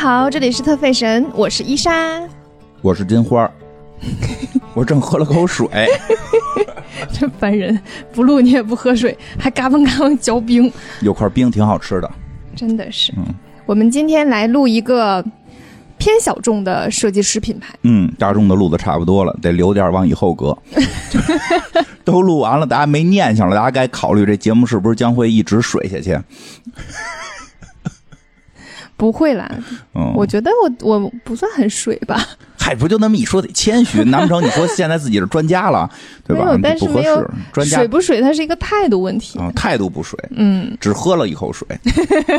好，这里是特费神，我是伊莎。我是金花儿，我正喝了口水。真烦人，不录你也不喝水，还嘎嘣嘎嘣嚼冰，有块冰挺好吃的。真的是。嗯我们今天来录一个偏小众的设计师品牌。嗯，大众的录的差不多了，得留点往以后搁。都录完了，大家没念想了，大家该考虑这节目是不是将会一直水下去。不会啦，嗯，我觉得我我不算很水吧，嗨，不就那么一说，得谦虚。难不成你说现在自己是专家了，对吧？没有但是没有，专家水不水它是一个态度问题。啊，态度不水，嗯，只喝了一口水。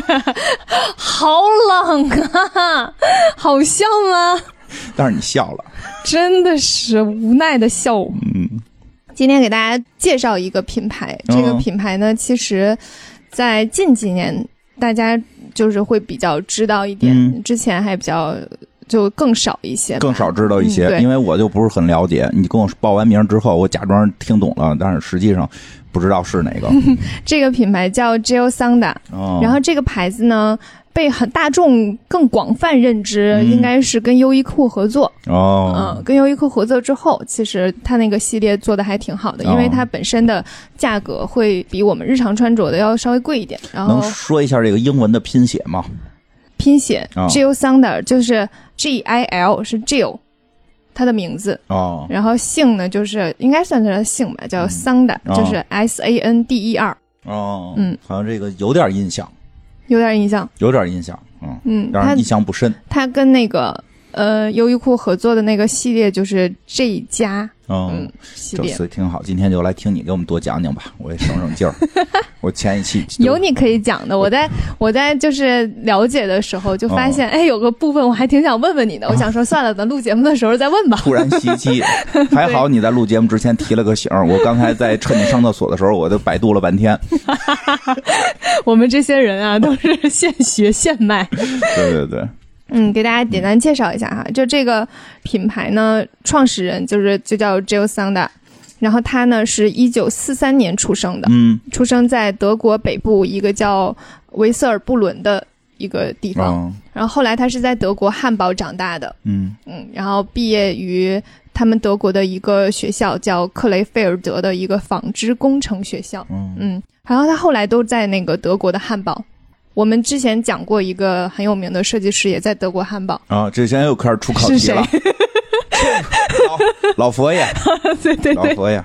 好冷啊，好笑吗？但是你笑了，真的是无奈的笑。嗯今天给大家介绍一个品牌，嗯这个品牌呢，其实，在近几年大家就是会比较知道一点，嗯之前还比较就更少一些，更少知道一些，嗯因为我就不是很了解。你跟我报完名之后，我假装听懂了，但是实际上不知道是哪个。这个品牌叫 Sanda，、哦，然后这个牌子呢。被很大众更广泛认知，嗯。应该是跟优衣库合作。哦，嗯，跟优衣库合作之后，其实它那个系列做的还挺好的，因为哦。它本身的价格会比我们日常穿着的要稍微贵一点。然后能说一下这个英文的拼写吗？拼写哦。Gil Sander 就是 G I L 是 gill 它的名字，哦，然后姓呢就是应该算是姓吧，叫 Sander，、哦就是 S A N D E R，哦，嗯，好像这个有点印象，有点印象。有点印象，嗯，嗯，它但是印象不深。他跟那个呃优衣库合作的那个系列就是 G 加嗯嗯，系这列。所以挺好。今天就来听你给我们多讲讲吧，我也省省劲儿。我前一期有你可以讲的，我在我在就是了解的时候就发现，哎，有个部分我还挺想问问你的。我想说，算了，等录节目的时候再问吧。突然袭击，还好你在录节目之前提了个醒儿。我刚才在趁你上厕所的时候，我就百度了半天。我们这些人啊，都是现学现卖。对对对，嗯，给大家简单介绍一下哈，就这个品牌呢，创始人就是就叫 Jill Sander，然后他呢是一九四三年出生的，嗯，出生在德国北部一个叫维瑟尔布伦的一个地方，哦，然后后来他是在德国汉堡长大的，嗯。嗯，然后毕业于他们德国的一个学校叫克雷菲尔德的一个纺织工程学校，嗯嗯，然后他后来都在那个德国的汉堡。我们之前讲过一个很有名的设计师，也在德国汉堡。啊，这现在又开始出考题了。老 老佛爷，对对对，老佛爷，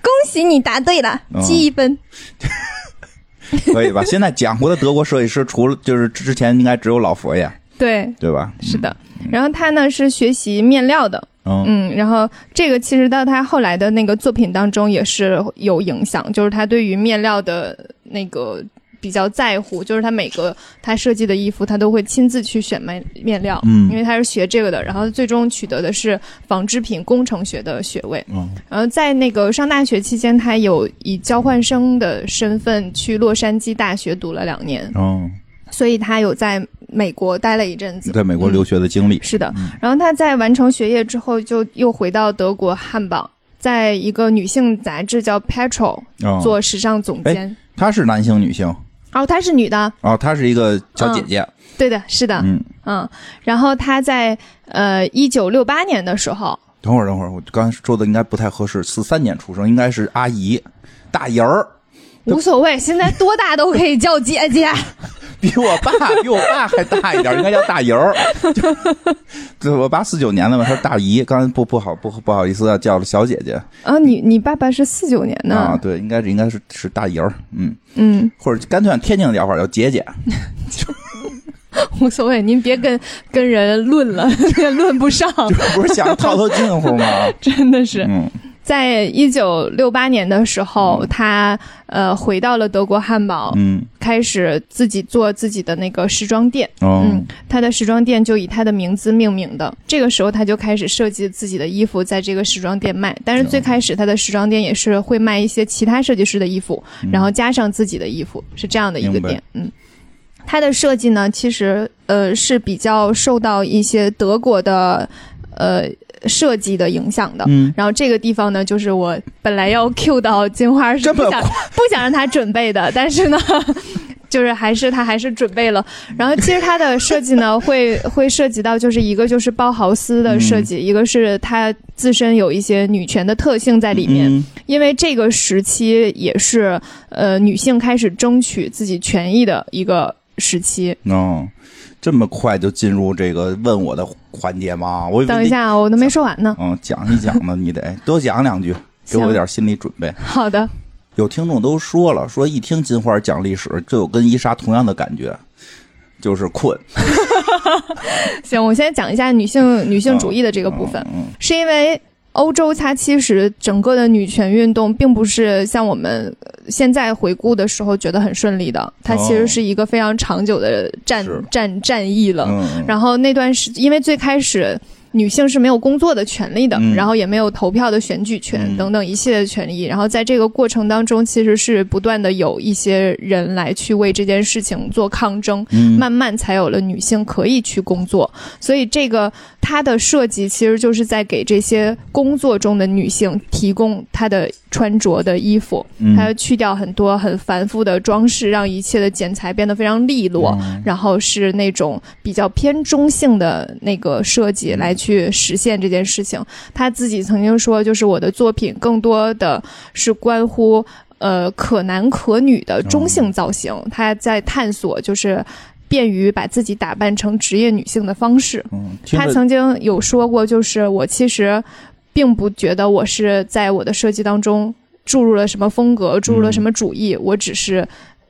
恭喜你答对了，嗯记一分。可以吧？现在讲过的德国设计师，除了就是之前应该只有老佛爷，对，对吧？是的。然后他呢是学习面料的，嗯，嗯，然后这个其实到他后来的那个作品当中也是有影响，就是他对于面料的那个比较在乎，就是他每个他设计的衣服，他都会亲自去选面面料，嗯因为他是学这个的，然后最终取得的是纺织品工程学的学位。嗯然后在那个上大学期间，他有以交换生的身份去洛杉矶大学读了两年，嗯，所以他有在美国待了一阵子。在美国留学的经历，是的，然后他在完成学业之后，就又回到德国汉堡，在一个女性杂志叫 Petrol 嗯，做时尚总监。他是男性女性哦，她是女的，哦，她是一个小姐姐，对的，是的，嗯。嗯。然后她在呃一九六八年的时候，等会儿，等会儿，我刚才说的应该不太合适。四三年出生，应该是阿姨，大姨儿，无所谓，现在多大都可以叫姐姐。比我爸比我爸还大一点，应该叫大姨儿。就对，我爸四九年的嘛，他是大姨。刚才不不好不不好意思啊，叫了小姐姐啊，你你爸爸是四九年的，啊，对，应该是应该是是大姨儿，嗯，嗯，或者干脆按天津的叫法叫姐姐。无所谓，您别跟跟人论了，论不上，这不是想套套近乎吗？真的是。嗯在一九六八年的时候，他呃回到了德国汉堡，嗯开始自己做自己的那个时装店。哦嗯，他的时装店就以他的名字命名的。这个时候，他就开始设计自己的衣服，在这个时装店卖。但是最开始，他的时装店也是会卖一些其他设计师的衣服，然后加上自己的衣服，是这样的一个店。嗯，它的设计呢，其实呃是比较受到一些德国的呃设计的影响的。嗯，然后这个地方呢，就是我本来要 Q 到金花是不想 不想让他准备的，但是呢，就是还是他还是准备了。然后其实它的设计呢，会会涉及到就是一个就是包豪斯的设计，一个是它自身有一些女权的特性在里面。嗯因为这个时期也是呃女性开始争取自己权益的一个时期。哦，这么快就进入这个问我的环节吗？我等一下啊，我都没说完呢。嗯，讲一讲呢，你得多讲两句，给我一点心理准备。好的，有听众都说了，说一听金花讲历史，就有跟伊莎同样的感觉，就是困。行，我先讲一下女性女性主义的这个部分。嗯是因为欧洲它其实整个的女权运动并不是像我们呃现在回顾的时候觉得很顺利的，它其实是一个非常长久的战、是。战战役了。嗯，然后那段时，因为最开始女性是没有工作的权利的，嗯然后也没有投票的选举权、嗯等等一系列的权利。然后在这个过程当中，其实是不断的有一些人来去为这件事情做抗争，嗯慢慢才有了女性可以去工作。所以这个它的设计其实就是在给这些工作中的女性提供她的穿着的衣服，嗯它去掉很多很繁复的装饰，让一切的剪裁变得非常利落。嗯然后是那种比较偏中性的那个设计来去实现这件事情。他自己曾经说，就是我的作品更多的是关乎呃可男可女的中性造型，他在探索就是。便于把自己打扮成职业女性的方式。他曾经有说过，就是我其实并不觉得我是在我的设计当中注入了什么风格，注入了什么主义，我只是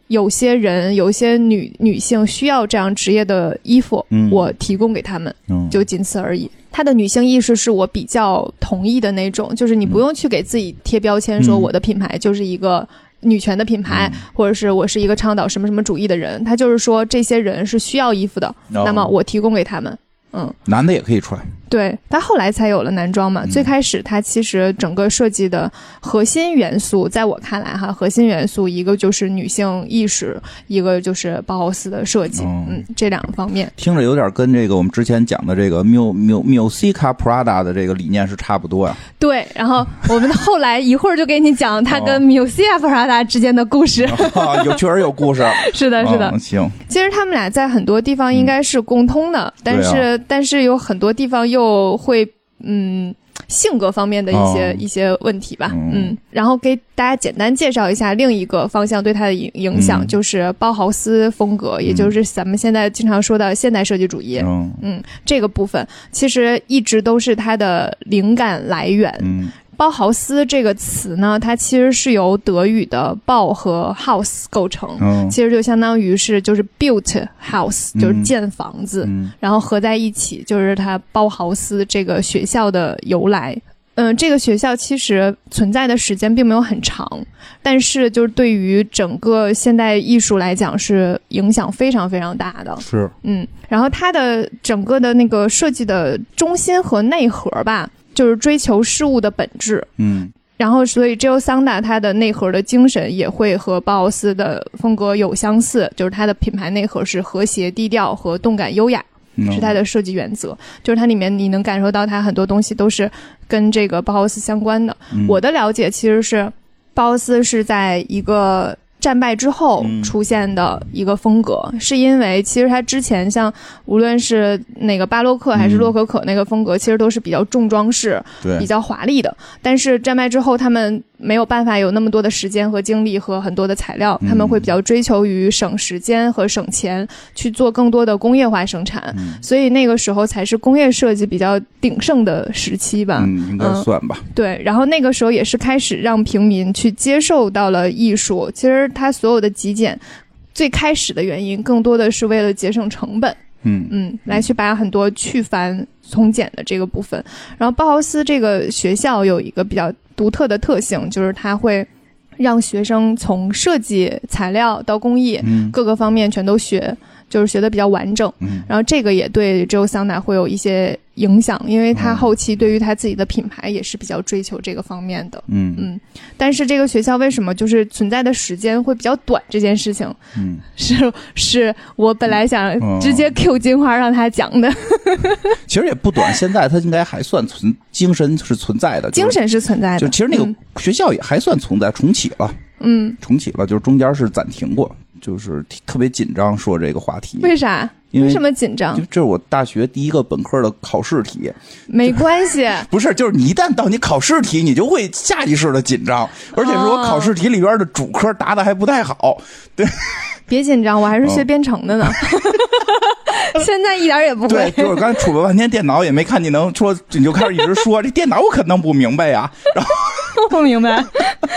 有些人，有些女女性需要这样职业的衣服，嗯我提供给他们，嗯就仅此而已。她的女性意识是我比较同意的那种，就是你不用去给自己贴标签，说嗯我的品牌就是一个女权的品牌，或者是我是一个倡导什么什么主义的人。他就是说这些人是需要衣服的，哦那么我提供给他们。嗯，男的也可以穿，对，他后来才有了男装嘛。嗯最开始他其实整个设计的核心元素，在我看来哈，核心元素一个就是女性意识，一个就是包豪斯的设计，哦嗯，这两个方面。听着有点跟这个我们之前讲的这个 Mu Mu Musica Prada 的这个理念是差不多呀。对，然后我们后来一会儿就给你讲他跟哦 Musia Prada 之间的故事。啊 有确实有故事，是的，是的嗯。行，其实他们俩在很多地方应该是共通的，但是、但是有很多地方又会嗯。性格方面的一些、哦一些问题吧，嗯嗯，然后给大家简单介绍一下另一个方向对他的影影响，嗯就是包豪斯风格，也就是咱们现在经常说的现代设计主义。嗯嗯，这个部分其实一直都是他的灵感来源。嗯包豪斯这个词呢，它其实是由德语的“包”和 “house” 构成，嗯其实就相当于是就是 built house，就是建房子，嗯然后合在一起就是它包豪斯这个学校的由来。嗯，这个学校其实存在的时间并没有很长，但是就是对于整个现代艺术来讲是影响非常非常大的。是嗯，然后它的整个的那个设计的中心和内核吧，就是追求事物的本质。嗯然后，所以 Jill Sanda 它的内核的精神也会和鲍豪斯的风格有相似，就是它的品牌内核是和谐、低调和动感优雅，嗯是它的设计原则。就是它里面你能感受到它很多东西都是跟这个包豪斯相关的。嗯我的了解其实是，包豪斯是在一个战败之后嗯出现的一个风格，是因为其实他之前像无论是那个巴洛克还是嗯洛可可那个风格，其实都是比较重装饰、对比较华丽的。但是战败之后，他们没有办法有那么多的时间和精力和很多的材料，嗯他们会比较追求于省时间和省钱，去做更多的工业化生产。嗯所以那个时候才是工业设计比较鼎盛的时期吧。嗯应该算吧，对，然后那个时候也是开始让平民去接受到了艺术。其实它所有的极简，最开始的原因更多的是为了节省成本，嗯嗯，来去把很多去繁从简的这个部分。然后包豪斯这个学校有一个比较独特的特性，就是它会让学生从设计、材料到工艺嗯各个方面全都学，就是学的比较完整。嗯。然后这个也对 Joe Sanda 会有一些影响，因为他嗯后期对于他自己的品牌也是比较追求这个方面的。嗯。嗯，但是这个学校为什么就是存在的时间会比较短？这件事情嗯，是是我本来想嗯直接 Q 金花让他讲的，其实也不短，现在他应该还算存精神是存在的，就是精神是存在的。就其实那个嗯。学校也还算存在，重启了，嗯。重启了，就是中间是暂停过，就是特别紧张说这个话题，为啥？因为什么紧张就？这是我大学第一个本科的考试题，没关系，不是，就是你一旦到你考试题，你就会下意识的紧张，而且是我考试题里边的主科答的还不太好，对 别紧张，我还是学编程的呢，现在一点也不对，会。就是刚才杵了半天电脑，也没看你能说，你就开始一直说这电脑我可弄不明白呀，然后 不明白。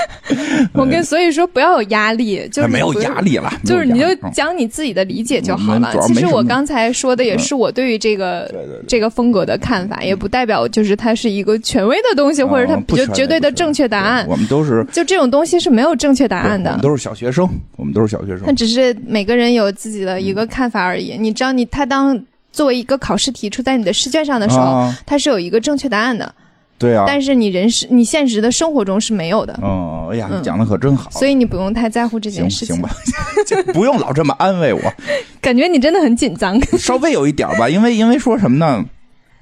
我跟所以说不要有压力，就是哎没有压力了，就是你就讲你自己的理解就好了。其实我刚才说的也是我对于这个这个风格的看法，也不代表就是它是一个权威的东西，或者它就嗯不权威绝对的正确答案。我们都是就这种东西是没有正确答案的。我们。都是小学生，我们都是小学生，那只是每个人有自己的一个看法而已。你知道你，他当作为一个考试题出在你的试卷上的时候，啊，它是有一个正确答案的，对啊，但是你人是你现实的生活中是没有的，嗯，哎呀，你嗯。讲的可真好，所以你不用太在乎这件事情。行吧，就不用老这么安慰我，感觉你真的很紧张。稍微有一点吧，因为因为说什么呢？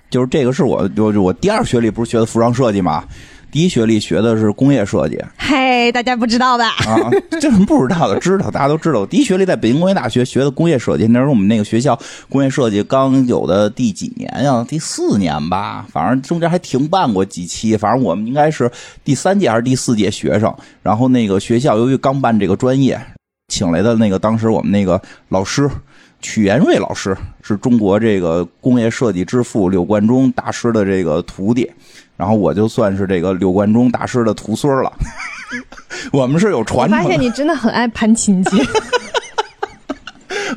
就是这个是我我我第二学历不是学的服装设计嘛，第一学历学的是工业设计嘿，大家不知道吧？啊，这不知道的？知道，大家都知道。我第一学历在北京工业大学学的工业设计，那时候我们那个学校工业设计刚有的第几年呀？第四年吧，反正中间还停办过几期，反正我们应该是第三届还是第四届学生。然后那个学校由于刚办这个专业，请来的那个当时我们那个老师。曲延瑞老师是中国这个工业设计之父柳冠中大师的这个徒弟，然后我就算是这个柳冠中大师的徒孙了。我们是有传承的，发现你真的很爱攀亲戚。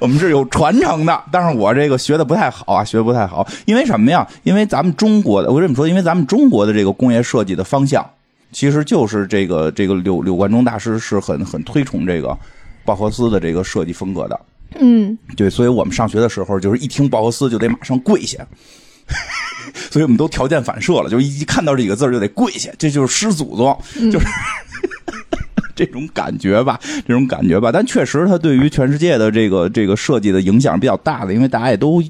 我们是有传承的，但是我这个学的不太好啊，学的不太好。因为什么呀？因为咱们中国的，我这么说，因为咱们中国的这个工业设计的方向，其实就是这个这个柳柳冠中大师是很很推崇这个鲍赫斯的这个设计风格的。嗯，对，所以我们上学的时候，就是一听鲍赫斯就得马上跪下，所以我们都条件反射了，就一看到这几个字儿就得跪下，这就是师祖宗，就是。这种感觉吧，这种感觉吧，但确实它对于全世界的这个这个设计的影响比较大的，因为大家也都，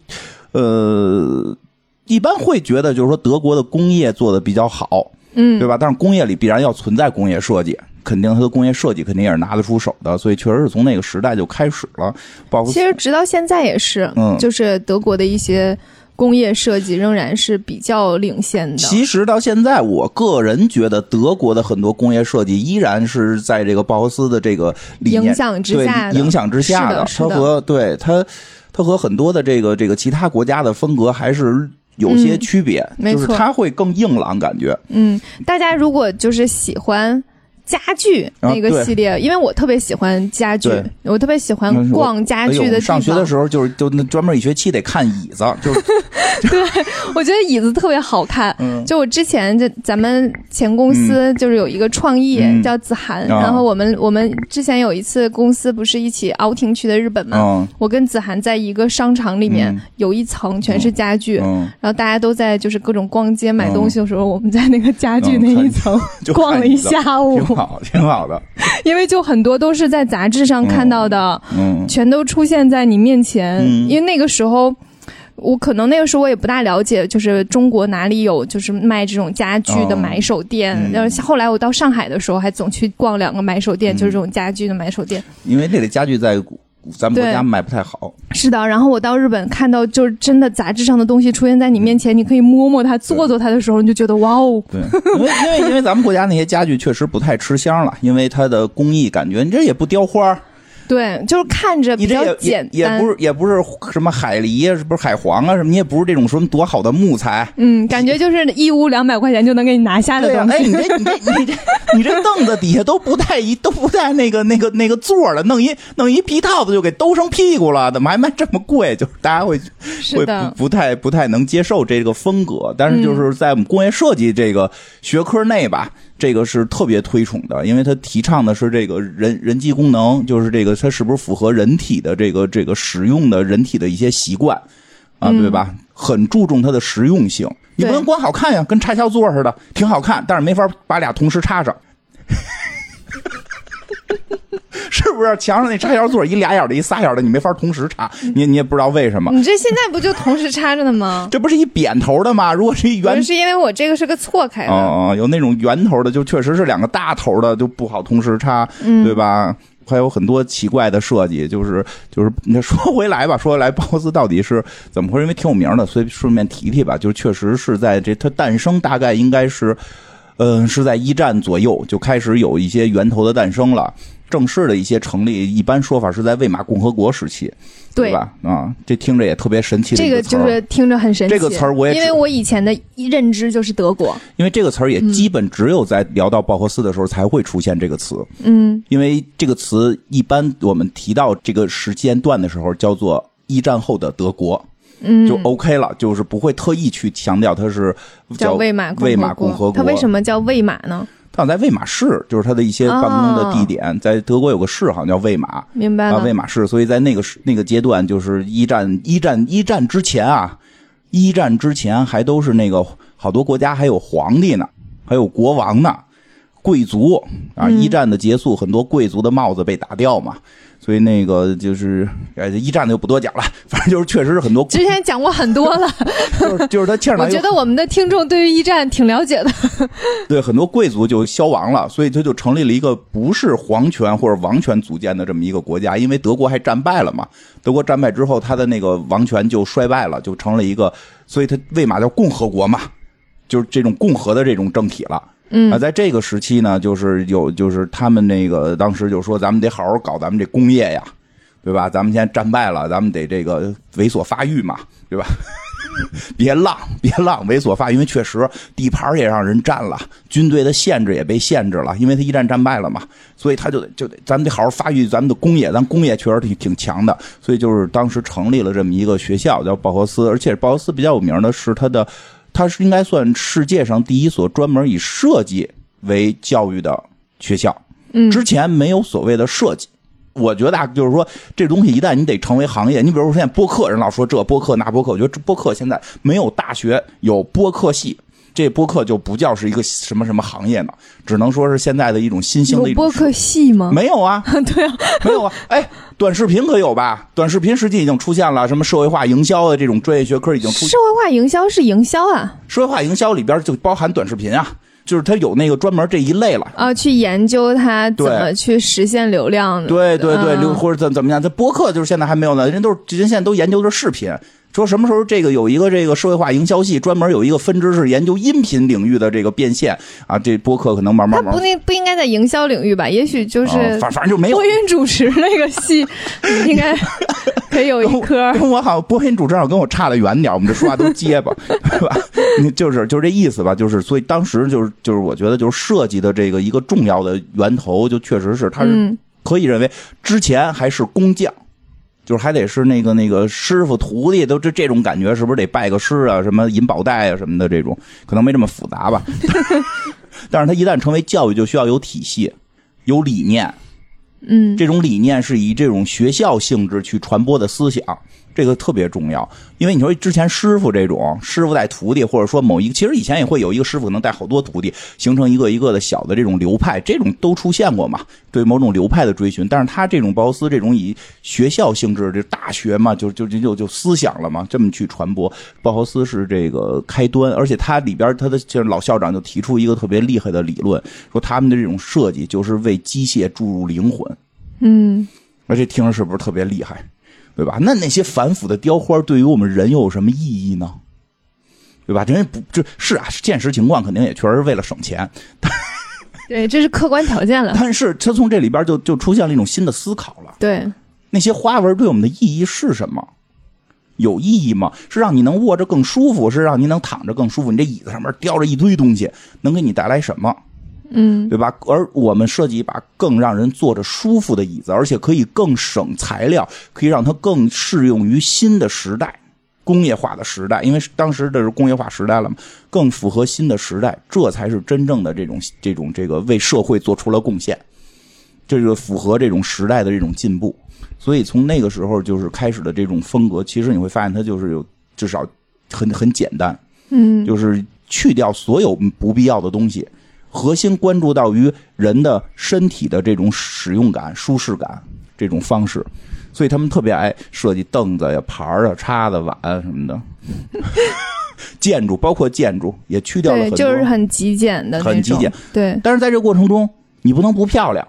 呃，一般会觉得就是说德国的工业做的比较好，嗯对吧？但是工业里必然要存在工业设计，肯定它的工业设计肯定也是拿得出手的，所以确实是从那个时代就开始了。包括其实直到现在也是，嗯就是德国的一些工业设计仍然是比较领先的。其实到现在，我个人觉得德国的很多工业设计依然是在这个鲍豪斯的这个理念影响之对下的影响之下的它和对它，它和很多的这个这个其他国家的风格还是有些嗯区别，没错就是它会更硬朗，感觉。嗯，大家如果就是喜欢家具啊那个系列，因为我特别喜欢家具，我特别喜欢逛家具的地方。上学的时候就是就那专门一学期得看椅子，就是。对我觉得椅子特别好看。嗯。就我之前就咱们前公司就是有一个创意、嗯。叫子涵，啊。然后我们我们之前有一次公司不是一起 outing 去的日本嘛，嗯我跟子涵在一个商场里面、嗯。有一层全是家具。嗯，然后大家都在就是各种逛街买东西的时候，我们在那个家具嗯那一层、就逛了一下午。挺，好，挺好的。因为就很多都是在杂志上看到的，嗯全都出现在你面前。嗯因为那个时候，我可能那个时候我也不大了解，就是中国哪里有就是卖这种家具的哦买手店。嗯然后后来我到上海的时候，还总去逛两个买手店，就是这种家具的买手店。因为那个家具在咱们国家卖不太好。是的，然后我到日本看到就是真的杂志上的东西出现在你面前，你可以摸摸它、坐坐它的时候，你就觉得哇哦，对，因为因为因为咱们国家那些家具确实不太吃香了，因为它的工艺感觉你这也不雕花儿，对，就是看着比较简单，也不是也不是什么海狸啊，是不是海黄啊什么，你也不是这种什么多好的木材。嗯，感觉就是一屋两百块钱就能给你拿下的东西。你这你这你这你这凳子底下都不带一都不带那个那个 那个座儿了，弄一弄一皮套子就给兜上屁股了，怎么还卖这么贵？就是大家会会不不太不太能接受这个风格，但是就是在我们工业设计这个学科内吧，这个是特别推崇的，因为它提倡的是这个人人机功能，就是这个它是不是符合人体的这个这个使用的人体的一些习惯啊，对吧？很注重它的实用性。你不能光好看呀，跟插销座似的，挺好看，但是没法把俩同时插上。是不是墙上那插销座一俩眼的一仨眼的，你没法同时插，你你也不知道为什么。你这现在不就同时插着呢吗？这不是一扁头的吗？如果是一圆是，因为我这个是个错开的。哦哦，有那种圆头的，就确实是两个大头的，就不好同时插，嗯对吧？还有很多奇怪的设计，就是就是那说回来吧，说回来，包豪斯到底是怎么回事？因为挺有名的，所以顺便提提吧。就是确实是在这它诞生大概应该是，嗯，是在一战左右就开始有一些源头的诞生了。正式的一些成立，一般说法是在魏玛共和国时期，对吧？啊，这听着也特别神奇。这个就是听着很神奇。这个词儿我也因为我以前的认知就是德国。因为这个词儿也基本只有在聊到鲍赫斯的时候才会出现这个词。嗯，因为这个词一般我们提到这个时间段的时候叫做一战后的德国，嗯，就 OK 了，就是不会特意去强调它是叫魏玛魏玛共和国。它为什么叫魏玛呢？它在魏玛市，就是它的一些办公的地点，在德国有个市，好像叫魏玛。明白了。魏玛市，所以在那个那个阶段，就是一战一战一战之前啊，一战之前还都是那个好多国家还有皇帝呢，还有国王呢，贵族啊。一战的结束，很多贵族的帽子被打掉嘛。所以那个就是呃，一战的就不多讲了，反正就是确实是很多。之前讲过很多了，就是 就是他欠我觉得我们的听众对于一战挺了解的。对，很多贵族就消亡了，所以他就成立了一个不是皇权或者王权组建的这么一个国家。因为德国还战败了嘛，德国战败之后，他的那个王权就衰败了，就成了一个，所以他为嘛叫共和国嘛，就是这种共和的这种政体了。嗯啊，在这个时期呢，就是有，就是他们那个当时就说，咱们得好好搞咱们这工业呀，对吧？咱们现在战败了，咱们得这个猥琐发育嘛，对吧？别浪，别浪，猥琐发，因为确实地盘也让人占了，军队的限制也被限制了，因为他一战战败了嘛，所以他就得就得，咱们得好好发育咱们的工业，咱工业确实挺挺强的，所以就是当时成立了这么一个学校，叫鲍豪斯，而且鲍豪斯比较有名的是他的。它是应该算世界上第一所专门以设计为教育的学校。嗯，之前没有所谓的设计。我觉得啊，就是说这东西一旦你得成为行业，你比如说现在播客人老说这播客那播客，我觉得播客现在没有大学有播客系。这播客就不叫是一个什么什么行业呢，只能说是现在的一种新兴的一种。播客系吗？没有啊，对啊，没有啊。哎，短视频可有吧？短视频实际已经出现了，什么社会化营销的这种专业学科已经出。社会化营销是营销啊，社会化营销里边就包含短视频啊，就是它有那个专门这一类了啊，去研究它怎么去实现流量的。对对对，流或者怎怎么样？这播客就是现在还没有呢，人都是人现在都研究的视频。说什么时候这个有一个这个社会化营销系专门有一个分支是研究音频领域的这个变现啊？这播客可能慢慢慢。他不那不应该在营销领域吧？也许就是反反正就没有 播音主持那个系，应该可以有一科。跟我好像播音主持好像跟我差的远点，我们这说话都结巴，对吧？你就是就是这意思吧？就是所以当时就是就是我觉得就是设计的这个一个重要的源头，就确实是他是可以认为之前还是工匠。就是还得是那个那个师傅徒弟都这这种感觉，是不是得拜个师啊？什么银宝带啊什么的这种，可能没这么复杂吧。但是他一旦成为教育，就需要有体系、有理念。嗯，这种理念是以这种学校性质去传播的思想。这个特别重要，因为你说之前师傅这种师傅带徒弟，或者说某一个，其实以前也会有一个师傅能带好多徒弟，形成一个一个的小的这种流派，这种都出现过嘛？对某种流派的追寻，但是他这种鲍斯这种以学校性质，这大学嘛，就就就就就思想了嘛，这么去传播，包豪斯是这个开端，而且他里边他的就是老校长就提出一个特别厉害的理论，说他们的这种设计就是为机械注入灵魂，嗯，而且听着是不是特别厉害？对吧？那那些繁复的雕花对于我们人又有什么意义呢？对吧？人家不就是啊？现实情况肯定也确实是为了省钱。对，这是客观条件了。但是他从这里边就就出现了一种新的思考了。对，那些花纹对我们的意义是什么？有意义吗？是让你能握着更舒服，是让你能躺着更舒服？你这椅子上面雕着一堆东西，能给你带来什么？嗯，对吧？而我们设计一把更让人坐着舒服的椅子，而且可以更省材料，可以让它更适用于新的时代，工业化的时代。因为当时这是工业化时代了嘛，更符合新的时代，这才是真正的这种这种这个为社会做出了贡献，这就符合这种时代的这种进步。所以从那个时候就是开始的这种风格，其实你会发现它就是有至少很很简单，嗯，就是去掉所有不必要的东西。核心关注到于人的身体的这种使用感、舒适感这种方式，所以他们特别爱设计凳子呀、盘儿啊、叉子、碗什么的。建筑包括建筑也去掉了很多，就是很极简的，很极简。对，但是在这个过程中，你不能不漂亮。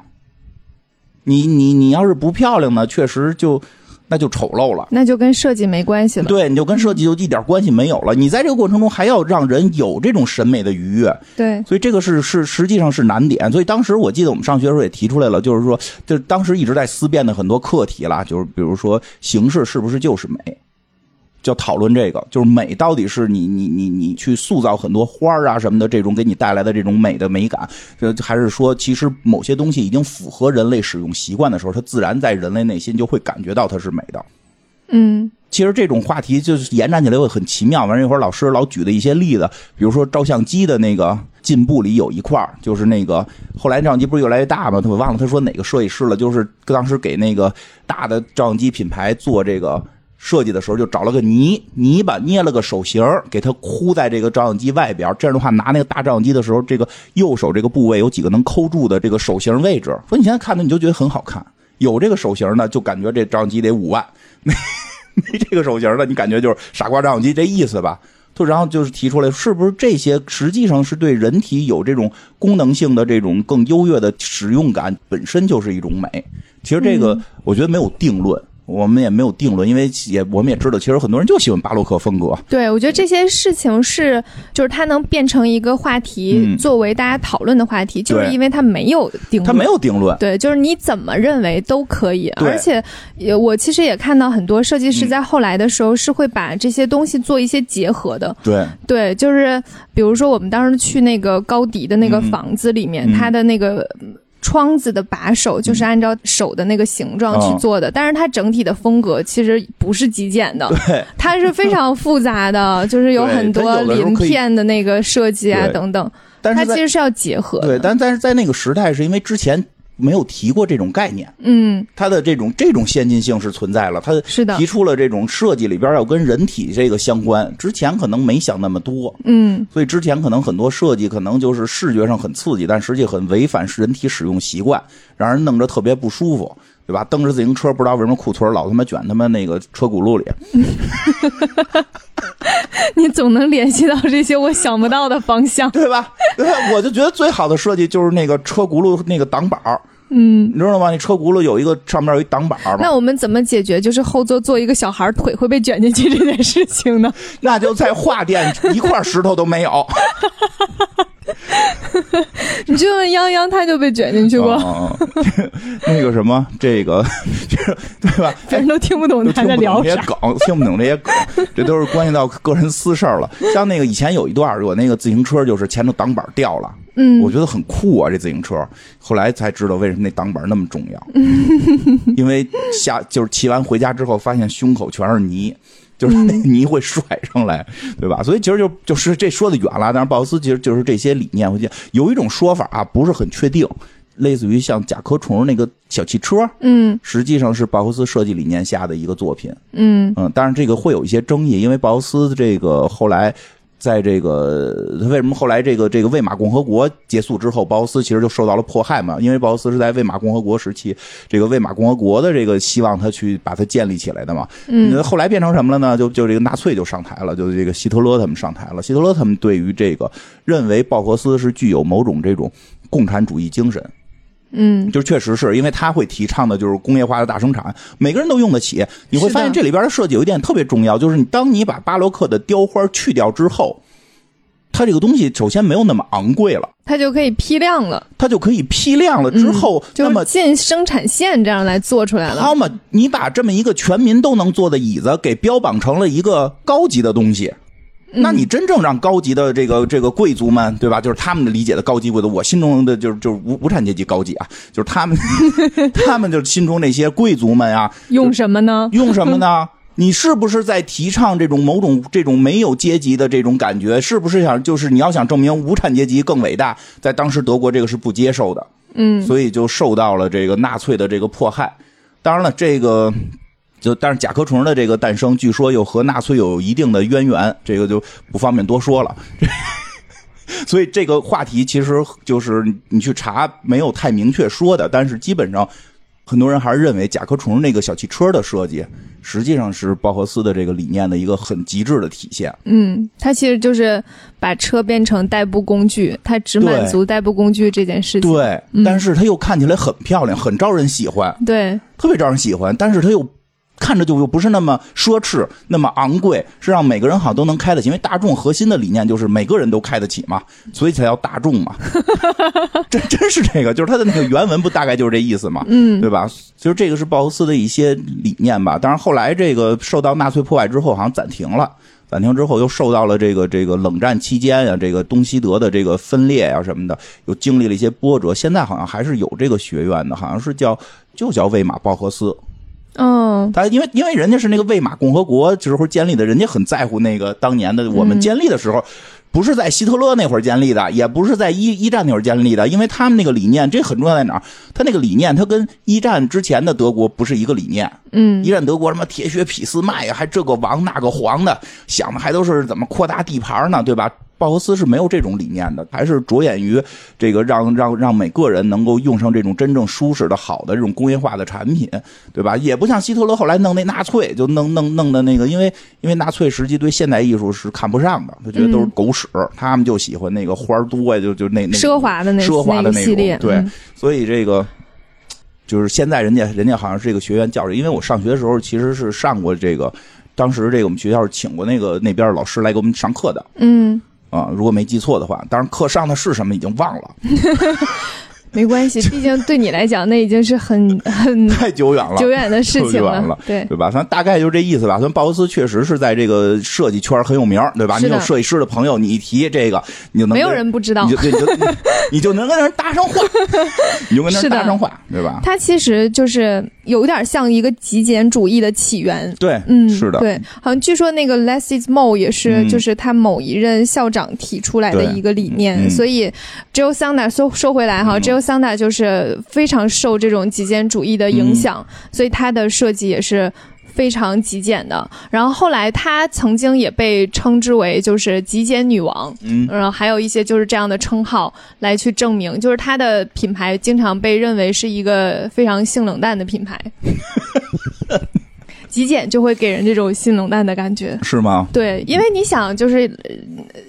你你你要是不漂亮呢，确实就那就丑陋了。那就跟设计没关系了。对，你就跟设计就一点关系没有了。你在这个过程中还要让人有这种审美的愉悦，对，所以这个是是实际上是难点。所以当时我记得我们上学的时候也提出来了，就是说，就当时一直在思辨的很多课题啦，就是比如说形式是不是就是美。就讨论这个，就是美到底是你你你你去塑造很多花儿啊什么的，这种给你带来的这种美的美感，这还是说其实某些东西已经符合人类使用习惯的时候，它自然在人类内心就会感觉到它是美的。嗯，其实这种话题就是延展起来会很奇妙。完了，一会儿老师老举的一些例子，比如说照相机的那个进步里有一块儿，就是那个后来照相机不是越来越大吗？他我忘了他说哪个设计师了，就是当时给那个大的照相机品牌做这个。设计的时候就找了个泥泥巴，捏了个手型给它箍在这个照相机外边。这样的话，拿那个大照相机的时候，这个右手这个部位有几个能抠住的这个手型位置。说你现在看的你就觉得很好看，有这个手型呢，就感觉这照相机得五万；没没这个手型的，你感觉就是傻瓜照相机这意思吧？就然后就是提出来，是不是这些实际上是对人体有这种功能性的这种更优越的使用感，本身就是一种美。其实这个我觉得没有定论。我们也没有定论，因为也我们也知道，其实很多人就喜欢巴洛克风格。对，我觉得这些事情是，就是它能变成一个话题，作为大家讨论的话题，就是因为它没有定论。它没有定论。对，就是你怎么认为都可以。而且，也我其实也看到很多设计师在后来的时候是会把这些东西做一些结合的。对。对，就是比如说我们当时去那个高迪的那个房子里面，它的那个。窗子的把手就是按照手的那个形状去做的，但是它整体的风格其实不是极简的，对，它是非常复杂的，就是有很多鳞片的那个设计啊等等，它其实是要结合的。对，但但是在那个时代，是因为之前。没有提过这种概念，嗯，它的这种这种先进性是存在了，它是的。提出了这种设计里边要跟人体这个相关，之前可能没想那么多，嗯，所以之前可能很多设计可能就是视觉上很刺激，但实际很违反人体使用习惯，让人弄着特别不舒服，对吧？蹬着自行车不知道为什么库存老他妈卷他妈那个车轱辘里，你总能联系到这些我想不到的方向，对吧？对我就觉得最好的设计就是那个车轱辘那个挡板儿。嗯，你知道吗？你车轱辘有一个上面有一挡板那我们怎么解决就是后座坐一个小孩腿会被卷进去这件事情呢？那就在画店一块石头都没有。你就问泱泱，他就被卷进去过。那个什么，这个，对吧？别人都听不懂他在聊啥，梗听不懂这些梗，这都是关系到个人私事儿了。像那个以前有一段，我那个自行车，就是前头挡板掉了。嗯，我觉得很酷啊，这自行车。后来才知道为什么那挡板那么重要，因为下就是骑完回家之后，发现胸口全是泥，就是那泥会甩上来，对吧？所以其实就就是这说的远了。但是鲍斯其实就是这些理念，我觉得有一种说法啊，不是很确定，类似于像甲壳虫那个小汽车，嗯，实际上是鲍豪斯设计理念下的一个作品，嗯嗯，当然这个会有一些争议，因为鲍豪斯这个后来。在这个为什么后来这个这个魏玛共和国结束之后，鲍斯其实就受到了迫害嘛？因为鲍斯是在魏玛共和国时期，这个魏玛共和国的这个希望他去把它建立起来的嘛。嗯，后来变成什么了呢？就就这个纳粹就上台了，就这个希特勒他们上台了。希特勒他们对于这个认为鲍格斯是具有某种这种共产主义精神。嗯，就确实是因为他会提倡的就是工业化的大生产，每个人都用得起。你会发现这里边的设计有一点特别重要，就是你当你把巴洛克的雕花去掉之后，它这个东西首先没有那么昂贵了，它就可以批量了，它就可以批量了之后，那么进生产线这样来做出来了。那么你把这么一个全民都能坐的椅子给标榜成了一个高级的东西。那你真正让高级的这个这个贵族们，对吧？就是他们的理解的高级贵族，我心中的就是就是无无产阶级高级啊，就是他们，他们就心中那些贵族们啊，用什么呢？用什么呢？你是不是在提倡这种某种这种没有阶级的这种感觉？是不是想就是你要想证明无产阶级更伟大？在当时德国这个是不接受的，嗯，所以就受到了这个纳粹的这个迫害。当然了，这个。就但是甲壳虫的这个诞生，据说又和纳粹有一定的渊源，这个就不方便多说了。所以这个话题其实就是你去查没有太明确说的，但是基本上很多人还是认为甲壳虫那个小汽车的设计，实际上是鲍赫斯的这个理念的一个很极致的体现。嗯，它其实就是把车变成代步工具，它只满足代步工具这件事情。对，但是它又看起来很漂亮，很招人喜欢，对，特别招人喜欢，但是它又。看着就又不是那么奢侈，那么昂贵，是让每个人好像都能开得起。因为大众核心的理念就是每个人都开得起嘛，所以才叫大众嘛。这真是这个，就是他的那个原文不大概就是这意思嘛，嗯，对吧？其实这个是鲍斯的一些理念吧。当然后来这个受到纳粹破坏之后，好像暂停了。暂停之后又受到了这个这个冷战期间啊，这个东西德的这个分裂啊什么的，又经历了一些波折。现在好像还是有这个学院的，好像是叫就叫魏玛鲍赫斯。嗯，他因为因为人家是那个魏玛共和国时候建立的，人家很在乎那个当年的我们建立的时候，不是在希特勒那会儿建立的，也不是在一一战那会儿建立的，因为他们那个理念，这很重要在哪儿？他那个理念，他跟一战之前的德国不是一个理念。嗯，一战德国什么铁血俾斯麦呀，还这个王那个皇的，想的还都是怎么扩大地盘呢，对吧？鲍克斯是没有这种理念的，还是着眼于这个让让让每个人能够用上这种真正舒适的好的这种工业化的产品，对吧？也不像希特勒后来弄那纳粹，就弄弄弄的那个，因为因为纳粹实际对现代艺术是看不上的，他觉得都是狗屎，他们就喜欢那个花多呀，就就那那奢华的那奢华的那系列，对，所以这个就是现在人家人家好像是这个学院教授，因为我上学的时候其实是上过这个，当时这个我们学校是请过那个那边老师来给我们上课的，嗯。啊，如果没记错的话，当然课上的是什么已经忘了。没关系，毕竟对你来讲，那已经是很 很太久远了，久远的事情了，对对吧？反正大概就这意思吧。咱鲍斯确实是在这个设计圈很有名，对吧？你有设计师的朋友，你一提这个，你就能没有人不知道，你就你就你就能跟人搭上话，你就跟人搭上话，对吧？他其实就是有点像一个极简主义的起源，对，嗯，是的，对。好像据说那个 Less is more 也是，就是他某一任校长提出来的一个理念，所以 Joe Sander 说说回来哈 Sander 就是。非常受这种极简主义的影响，所以它的设计也是非常极简的。然后后来，它曾经也被称之为就是极简女王，嗯，然后还有一些就是这样的称号来去证明，就是它的品牌经常被认为是一个非常性冷淡的品牌。极简就会给人这种性冷淡的感觉，是吗？对，因为你想，就是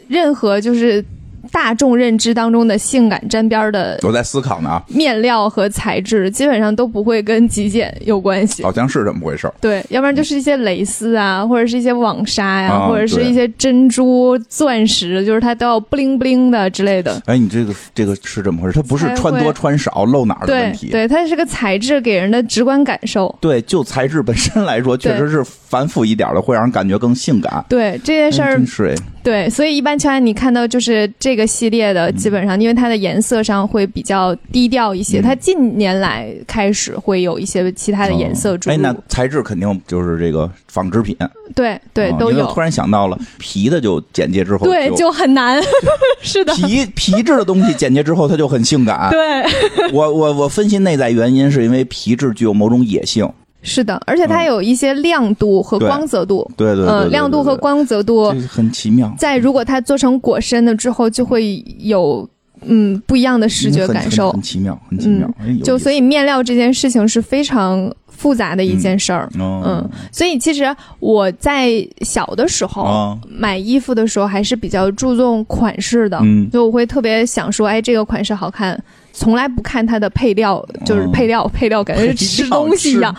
任何就是。大众认知当中的性感沾边的，我在思考呢。面料和材质基本上都不会跟极简有关系，好像是这么回事对，要不然就是一些蕾丝啊，或者是一些网纱呀，或者是一些珍珠、钻石，就是它都要不灵不灵的之类的。哎，你这个这个是这么回事？它不是穿多穿少露哪儿的问题，对，它是个材质给人的直观感受。对，就材质本身来说，确实是繁复一点的，会让人感觉更性感。对这件事儿，是对，所以一般情况下你看到就是这个系列的，基本上因为它的颜色上会比较低调一些。它近年来开始会有一些其他的颜色注入。哎，那材质肯定就是这个纺织品。对对，都有。突然想到了皮的，就剪接之后对就很难。是的，皮皮质的东西剪接之后它就很性感。对，我我我分析内在原因是因为皮质具有某种野性。是的，而且它有一些亮度和光泽度，对对，嗯，亮度和光泽度很奇妙。在如果它做成果身的之后，就会有嗯不一样的视觉感受，很奇妙，很奇妙。就所以面料这件事情是非常复杂的一件事儿，嗯，所以其实我在小的时候买衣服的时候还是比较注重款式的，嗯，就我会特别想说，哎，这个款式好看。从来不看它的配料，就是配料，配料感觉吃东西一样。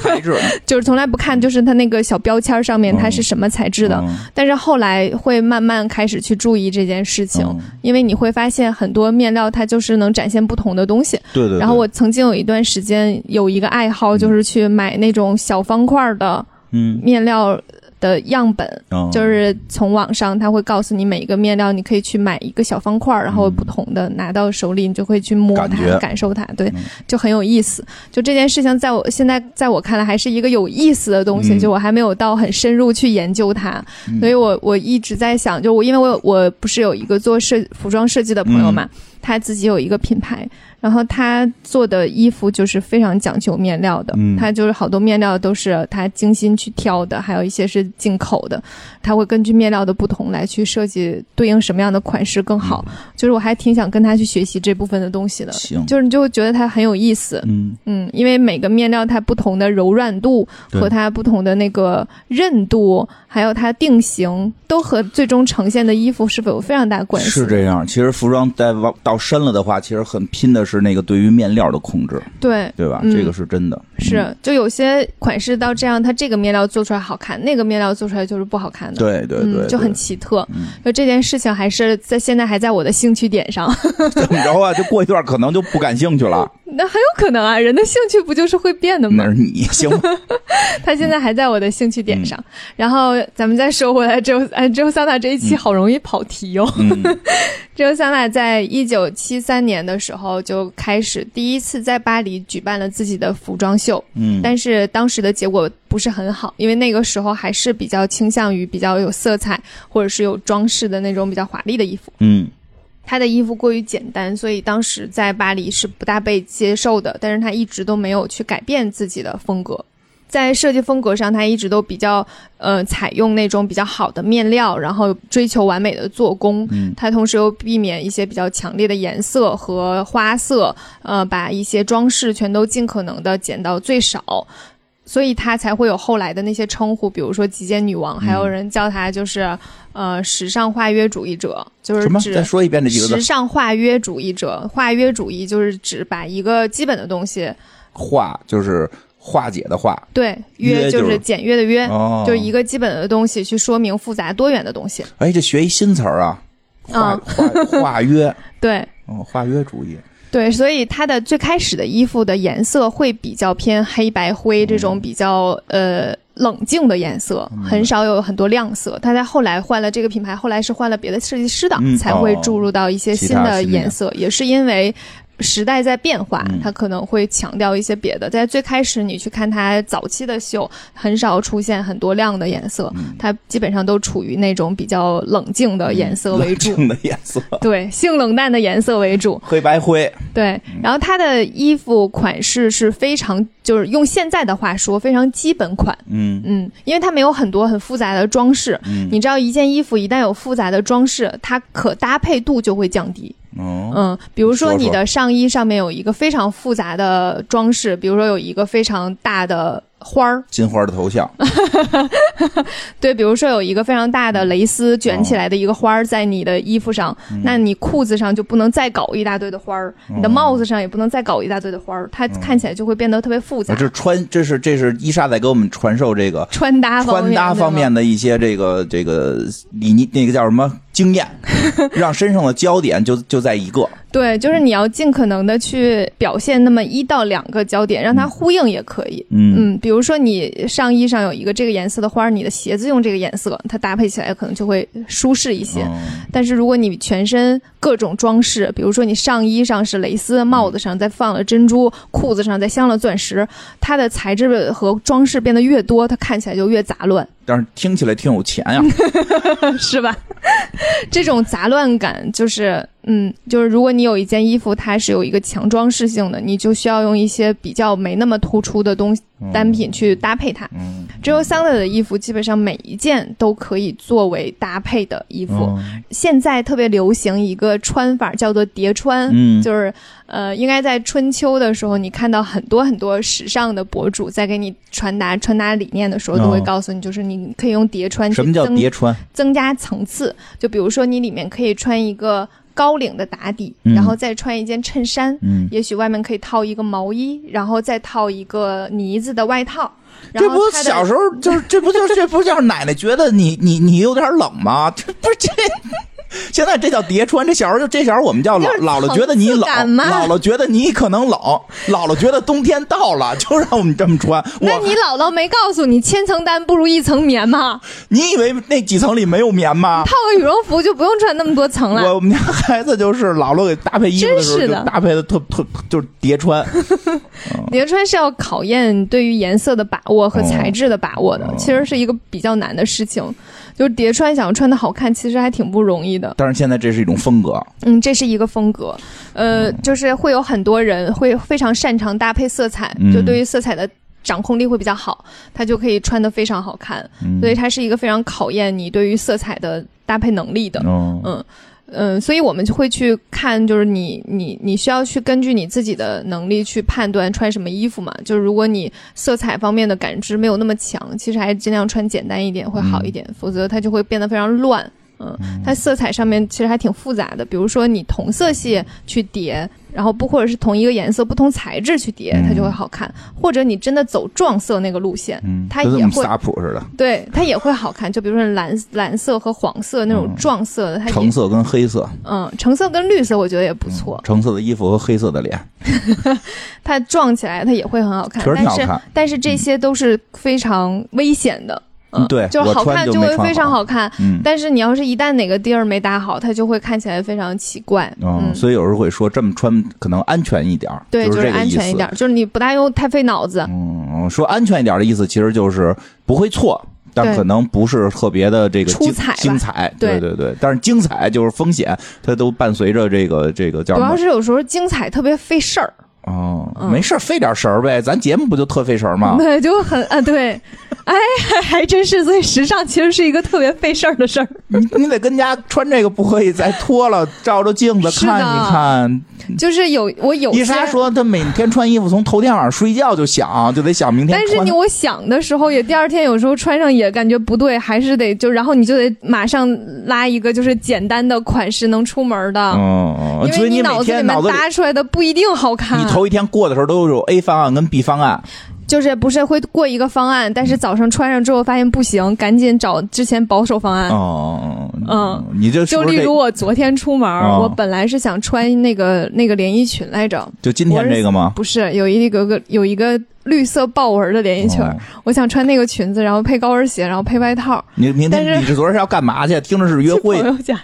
材质 就是从来不看，就是它那个小标签上面它是什么材质的。但是后来会慢慢开始去注意这件事情，因为你会发现很多面料它就是能展现不同的东西。对对。然后我曾经有一段时间有一个爱好，就是去买那种小方块的面料。的样本就是从网上，他会告诉你每一个面料，你可以去买一个小方块，然后不同的拿到手里，你就会去摸它，感受它，对，就很有意思。就这件事情，在我现在在我看来，还是一个有意思的东西。就我还没有到很深入去研究它，所以我我一直在想，就我因为我我不是有一个做设服装设计的朋友嘛，他自己有一个品牌。然后他做的衣服就是非常讲究面料的，嗯他就是好多面料都是他精心去挑的，还有一些是进口的，他会根据面料的不同来去设计对应什么样的款式更好。就是我还挺想跟他去学习这部分的东西的，行，就是你就会觉得他很有意思。嗯，嗯，因为每个面料它不同的柔软度和它不同的那个韧度，还有它定型，都和最终呈现的衣服是否有非常大关系。是这样。其实服装在往到深了的话，其实很拼的是那个对于面料的控制，对，对吧？嗯这个是真的。是就有些款式到这样，它这个面料做出来好看，那个面料做出来就是不好看的。对对对，嗯，就很奇特。嗯就这件事情还是在现在还在我的兴趣点上，怎么着啊？就过一段可能就不感兴趣了。那很有可能啊，人的兴趣不就是会变的吗那？是你行吧？他现在还在我的兴趣点上。然后咱们再说回来，周哎周桑娜这一期好容易跑题哟、嗯周桑娜在一九七三年的时候就开始第一次在巴黎举办了自己的服装秀，嗯，但是当时的结果不是很好，因为那个时候还是比较倾向于比较有色彩或者是有装饰的那种比较华丽的衣服。嗯他的衣服过于简单，所以当时在巴黎是不大被接受的。但是他一直都没有去改变自己的风格，在设计风格上，它一直都比较呃采用那种比较好的面料，然后追求完美的做工。嗯它同时又避免一些比较强烈的颜色和花色，呃，把一些装饰全都尽可能的减到最少。所以它才会有后来的那些称呼，比如说极简女王，还有人叫她就是，呃，时尚化约主义者，就是什么？指再说一遍这几个字时。尚化约主义者，化约主义就是指把一个基本的东西，化就是化解的化，对，约就是是简约的约，哦，就是一个基本的东西去说明复杂多元的东西。哎，这学一新词儿啊，化嗯化化约，对哦，化约主义。对，所以它的最开始的衣服的颜色会比较偏黑白灰这种比较呃冷静的颜色，很少有很多亮色。它在后来换了这个品牌，后来是换了别的设计师的，嗯才会哦注入到一些新的他新的颜色，也是因为。时代在变化嗯，它可能会强调一些别的。在最开始，你去看它早期的秀，很少出现很多亮的颜色，嗯它基本上都处于那种比较冷静的颜色为主，冷静的颜色，对，性冷淡的颜色为主。黑白灰。对，然后它的衣服款式是非常，就是用现在的话说，非常基本款。嗯嗯，因为它没有很多很复杂的装饰。嗯你知道，一件衣服一旦有复杂的装饰，它可搭配度就会降低。哦嗯，比如说你的上衣上面有一个非常复杂的装饰，比如说有一个非常大的花儿，金花的头像，对，比如说有一个非常大的蕾丝卷起来的一个花儿在你的衣服上，那你裤子上就不能再搞一大堆的花儿，你的帽子上也不能再搞一大堆的花儿，它看起来就会变得特别复杂。啊这穿这是这是伊莎在给我们传授这个穿搭方面穿搭方面的一些这个这个理念，那个叫什么经验，让身上的焦点就就在一个。对，就是你要尽可能的去表现那么一到两个焦点，让它呼应也可以。嗯嗯，比如说你上衣上有一个这个颜色的花儿，你的鞋子用这个颜色，它搭配起来可能就会舒适一些。嗯但是如果你全身各种装饰，比如说你上衣上是蕾丝，帽子上再放了珍珠，裤子上再镶了钻石，它的材质和装饰变得越多，它看起来就越杂乱，但是听起来挺有钱呀。是吧？这种杂乱感就是，嗯，就是如果你有一件衣服，它是有一个强装饰性的，你就需要用一些比较没那么突出的东西单品去搭配它。嗯只有桑德的衣服，基本上每一件都可以作为搭配的衣服。嗯现在特别流行一个穿法，叫做叠穿，嗯就是呃，应该在春秋的时候，你看到很多很多时尚的博主在给你传达穿搭理念的时候，哦都会告诉你，就是你可以用叠穿去什么叫叠穿？增加层次。就比如说，你里面可以穿一个高领的打底，嗯然后再穿一件衬衫，嗯，也许外面可以套一个毛衣，然后再套一个呢子的外套。然这不后小时候就是这不就这不叫奶奶觉得你你你有点冷吗？这不是这。现在这叫叠穿，这小时候就这小时候我们叫就是姥姥姥觉得你冷，姥姥 觉得你可能冷，姥姥觉得冬天到了，就让我们这么穿。那你姥姥没告诉你，千层单不如一层棉吗？你以为那几层里没有棉吗？套个羽绒服就不用穿那么多层了。我们家孩子就是姥姥给搭配衣服的时候，真是的就搭配的特特就是叠穿。叠穿是要考验对于颜色的把握和材质的把握的，哦其实是一个比较难的事情。就是叠穿想要穿的好看，其实还挺不容易的。但是现在这是一种风格，嗯，这是一个风格，呃，就是会有很多人会非常擅长搭配色彩，嗯。就对于色彩的掌控力会比较好，他就可以穿的非常好看。嗯。所以它是一个非常考验你对于色彩的搭配能力的。嗯嗯嗯，所以我们就会去看，就是你你你需要去根据你自己的能力去判断穿什么衣服嘛。就是如果你色彩方面的感知没有那么强，其实还是尽量穿简单一点会好一点，否则它就会变得非常乱。嗯，它色彩上面其实还挺复杂的，比如说你同色系去叠，然后不或者是同一个颜色不同材质去叠，它就会好看。或者你真的走撞色那个路线，嗯，它也会就这么萨普似的，对它也会好看。就比如说蓝蓝色和黄色那种嗯撞色的，它橙色跟黑色，嗯，橙色跟绿色我觉得也不错，橙色的衣服和黑色的脸，它撞起来它也会很好看。但是好看。但是这些都是非常危险的，嗯，对就是好看就会非常好看。嗯。但是你要是一旦哪个地儿没搭好，它就会看起来非常奇怪。嗯，嗯，所以有时候会说这么穿可能安全一点儿，对，就是安全一点，就是你不大用太费脑子。嗯，说安全一点的意思其实就是不会错，但可能不是特别的这个精出彩精彩，对对对。但是精彩就是风险，它都伴随着这个这个叫主？要是有时候精彩特别费事儿，哦，嗯没事儿费点神儿呗，咱节目不就特费神儿吗？对，就很啊，对，哎，还还真是，所以时尚其实是一个特别费事儿的事儿。你你得跟家穿这个不可以再脱了，照照镜子看一看。就是有我有些伊莎说她每天穿衣服从头天晚上睡觉就想，就得想明天但是你。我想的时候，也第二天有时候穿上也感觉不对，还是得就然后你就得马上拉一个就是简单的款式能出门的，嗯，因为所以你每脑子里面搭出来的不一定好看。你头一天过的时候都有 A 方案跟 B 方案。就是不是会过一个方案，但是早上穿上之后发现不行，赶紧找之前保守方案。哦，嗯，你就就例如我昨天出门，我本来是想穿那个那个连衣裙来着，就今天这个吗？不是有一个个有一个绿色豹纹的连衣裙，我想穿那个裙子，然后配高跟鞋，然后配外套。你明但是你这昨天是要干嘛去？听着是约会朋。友家，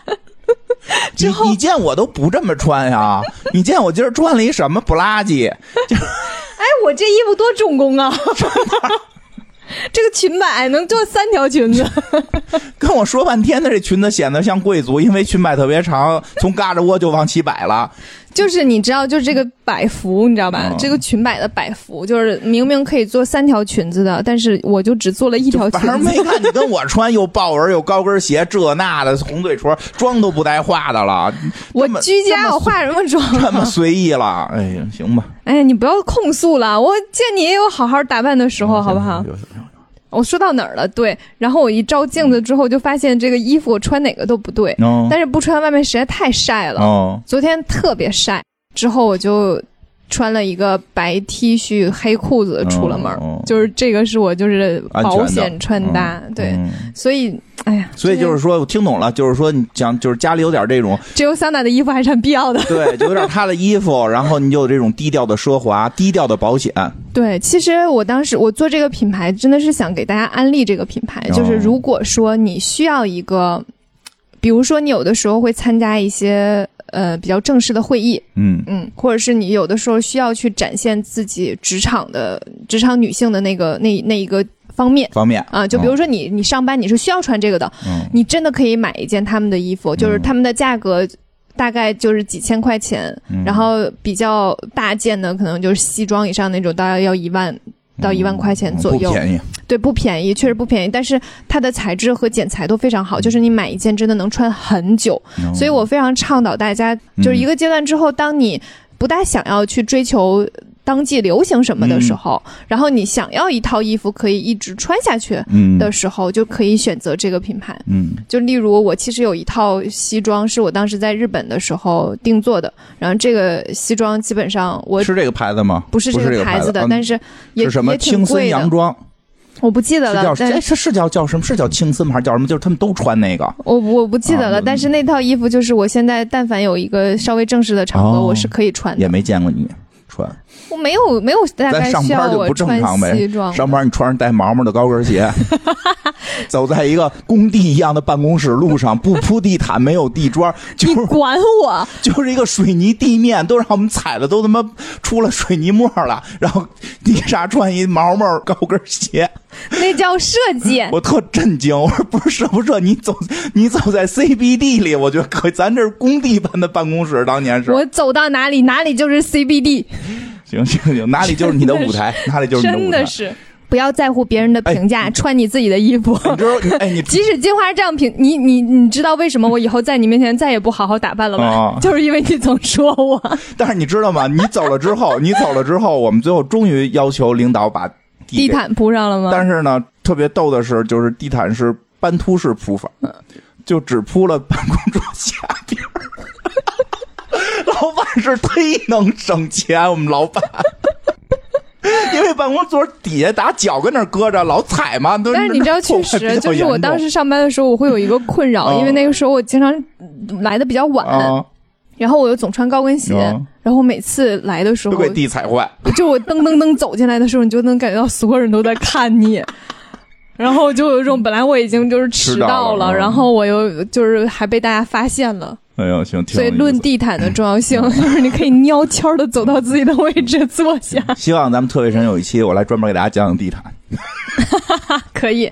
之后你见我都不这么穿呀？你见我今儿穿了一什么不拉几？哎，我这衣服多重工啊！这个裙摆能做三条裙子，跟我说半天的这裙子显得像贵族，因为裙摆特别长，从嘎吱窝就往起摆了。就是你知道，就是这个百服，你知道吧？哦这个裙摆的百服，就是明明可以做三条裙子的，但是我就只做了一条裙子反正没。看你跟我穿，又豹纹又高跟鞋，这那的红嘴唇，妆都不带化的了，我居家，我化什么妆这么啊？随意了。哎呀，行吧，哎呀，你不要控诉了，我见你也有好好打扮的时候，好不好？我说到哪儿了？对，然后我一照镜子之后，就发现这个衣服我穿哪个都不对，哦但是不穿外面实在太晒了。哦，昨天特别晒，之后我就穿了一个白 T 恤、黑裤子出了门就是这个是我就是保险穿搭，对，嗯所以哎呀，所以就是说，我听懂了，就是说你讲，就是家里有点这种，只有桑拿的衣服还是很必要的。对，就有点他的衣服，然后你就有这种低调的奢华、低调的保险。对，其实我当时我做这个品牌，真的是想给大家安利这个品牌，哦就是如果说你需要一个，比如说你有的时候会参加一些呃比较正式的会议，嗯。嗯，或者是你有的时候需要去展现自己职场的职场女性的那个那那一个方面。方面。啊，就比如说你你上班你是需要穿这个的，嗯。你真的可以买一件他们的衣服，就是他们的价格大概就是几千块钱，嗯。然后比较大件的可能就是西装以上那种，大概要一万到一万块钱左右。嗯不，便宜。对，不便宜，确实不便宜，但是它的材质和剪裁都非常好，就是你买一件真的能穿很久，嗯所以我非常倡导大家，就是一个阶段之后，当你不大想要去追求。当季流行什么的时候，然后你想要一套衣服可以一直穿下去嗯的时候，就可以选择这个品牌。嗯就例如，我其实有一套西装是我当时在日本的时候定做的，然后这个西装基本上我是这个牌子吗？不是这这个牌子的，嗯但是也是什么也挺青森贵的，洋装？我不记得了是叫。哎，是是叫叫什么？是叫青森吗还是叫什么？就是他们都穿那个。我我不记得了，啊但是那套衣服就是我现在但凡有一个稍微正式的场合，哦我是可以穿的。也没见过你穿。我没有没有大概咱上需要我班就不正穿常呗西装，上班你穿上带毛毛的高跟鞋，走在一个工地一样的办公室路上，不铺地毯，没有地砖，就是你管我？就是一个水泥地面，都让我们踩的都他妈出了水泥沫了。然后你啥穿一毛毛高跟鞋，那叫设计。我特震惊。我说不是设不设？你走你走在 CBD 里，我觉得可以。咱这是工地般的办公室，当年是。我走到哪里，哪里就是 CBD，行行行，哪里就是你的舞台，哪里就是你的舞台。真的是。不要在乎别人的评价，穿你自己的衣服。你知道，哎，你 即使金花这样评你，你你知道为什么我以后在你面前再也不好好打扮了吗？啊 就是因为你总说我。但是你知道吗？你走了之后，你走了之后，我们最后终于要求领导把地毯铺上了吗？但是呢，特别逗的是，就是地毯是斑秃式铺法，嗯就只铺了办公桌下边儿。老板是忒能省钱，我们老板。因为办公桌底下打脚跟那儿搁着，老踩嘛。都但是你知道，确实 就是我当时上班的时候，我会有一个困扰，嗯因为那个时候我经常嗯来的比较晚，啊，然后我又总穿高跟鞋，嗯然后每次来的时候，都给地踩坏。就我噔噔噔走进来的时候，你就能感觉到所有人都在看你。然后就有一种本来我已经就是迟到了嗯然后我又就是还被大家发现了，哎呦，行，所以论地毯的重要性，就是你可以悄悄的走到自己的位置坐下，希望咱们特别神有一期，我来专门给大家讲讲地毯。可以。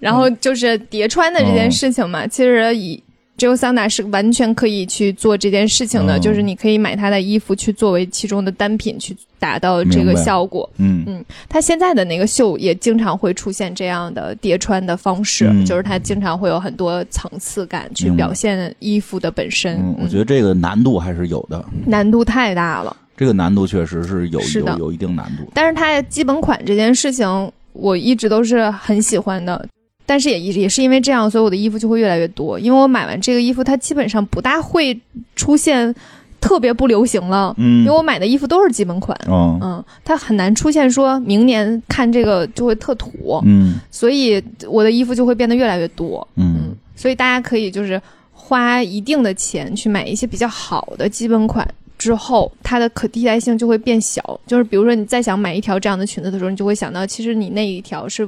然后就是叠穿的这件事情嘛，其实以。只有桑拿是完全可以去做这件事情的，嗯就是你可以买他的衣服去作为其中的单品去达到这个效果。嗯嗯，他现在的那个秀也经常会出现这样的叠穿的方式，嗯就是他经常会有很多层次感去表现衣服的本身。嗯，我觉得这个难度还是有的，难度太大了。这个难度确实是有有有一定难度。但是它基本款这件事情，我一直都是很喜欢的。但是也也是因为这样，所以我的衣服就会越来越多。因为我买完这个衣服，它基本上不大会出现特别不流行了。嗯因为我买的衣服都是基本款，嗯嗯，它很难出现说明年看这个就会特土。嗯所以我的衣服就会变得越来越多。嗯所以大家可以就是花一定的钱去买一些比较好的基本款。之后，它的可替代性就会变小。就是比如说，你再想买一条这样的裙子的时候，你就会想到，其实你那一条是、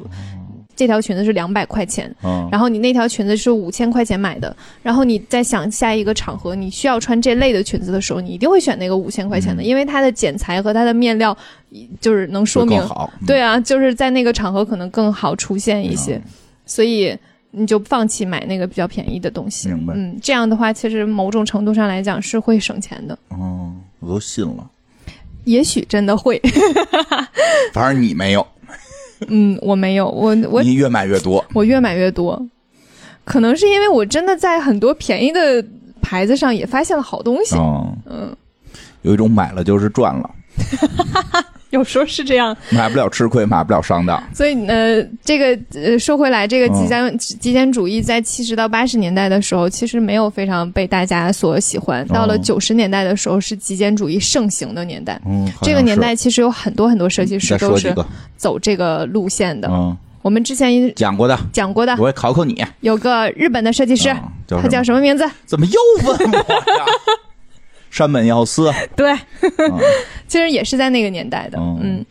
这条裙子是两百块钱，嗯，然后你那条裙子是五千块钱买的，然后你再想下一个场合你需要穿这类的裙子的时候，你一定会选那个五千块钱的，嗯。因为它的剪裁和它的面料，就是能说明对啊，就是在那个场合可能更好出现一些，所以你就放弃买那个比较便宜的东西。明白。嗯，这样的话，其实某种程度上来讲是会省钱的，哦，我都信了。也许真的会。反正你没有，嗯，我没有，我我你越买越多。我越买越多，可能是因为我真的在很多便宜的牌子上也发现了好东西。嗯，嗯，有一种买了就是赚了，有时候是这样。买不了吃亏，买不了上当。所以呃，这个呃，说回来，这个极简、极简主义在七十到八十年代的时候，其实没有非常被大家所喜欢。到了哦九十年代的时候，是极简主义盛行的年代。嗯，这个年代其实有很多很多设计师都是走这个路线的。嗯，我们之前讲过的，讲过的，我也考考你。有个日本的设计师，啊他叫什什么名字？怎么又问我呀？山本耀司。对，嗯 其实也是在那个年代的。哦嗯，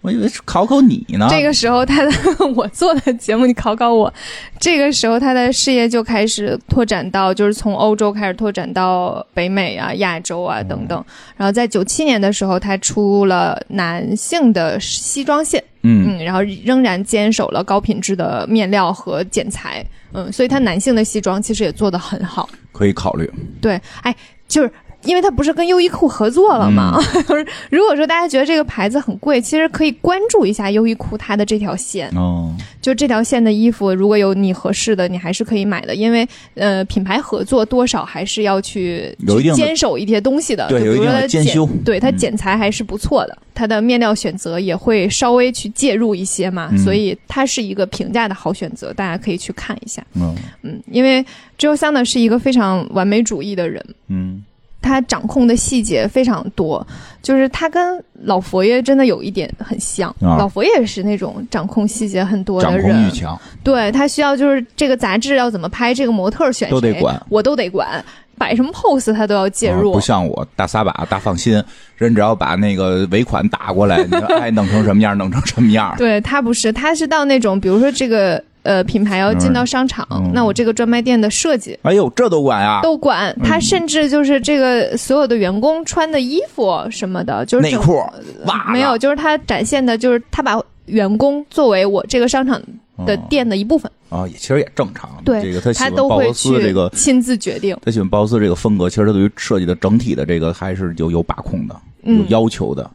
我以为是考考你呢。这个时候他的 我做的节目，你考考我。这个时候他的事业就开始拓展到，就是从欧洲开始拓展到北美啊、亚洲啊等等。然后在九七年的时候，他出了男性的西装线，嗯嗯，然后仍然坚守了高品质的面料和剪裁，嗯，所以他男性的西装其实也做得很好。可以考虑。对，哎，就是因为它不是跟优衣库合作了吗？嗯。如果说大家觉得这个牌子很贵，其实可以关注一下优衣库它的这条线。哦，就这条线的衣服，如果有你合适的，你还是可以买的，因为呃，品牌合作多少还是要去坚守一些东西的，对有一定的就比如说它剪对它嗯。剪裁还是不错的，它的面料选择也会稍微去介入一些嘛，嗯。所以它是一个平价的好选择，大家可以去看一下。嗯嗯，因为 s a n 呢是一个非常完美主义的人。嗯他掌控的细节非常多，就是他跟老佛爷真的有一点很像。啊老佛爷也是那种掌控细节很多的人，控欲强。对他需要就是这个杂志要怎么拍，这个模特选谁都得管我都得管。摆什么 pose 他都要介入。啊不像我大撒把大放心，人只要把那个尾款打过来，你就爱弄成什么样弄成什么样。对他不是，他是到那种，比如说这个呃品牌要进到商场，嗯那我这个专卖店的设计哎呦，这都管啊！都管。他甚至就是这个所有的员工穿的衣服什么的，就是内裤、袜子没有，就是他展现的就是他把员工作为我这个商场的店的一部分，啊，也其实也正常。对这个他喜他都会欢鲍罗斯去这个，亲自决定。他喜欢鲍罗斯这个风格，其实他对于设计的整体的这个还是有有把控的，有嗯要求的，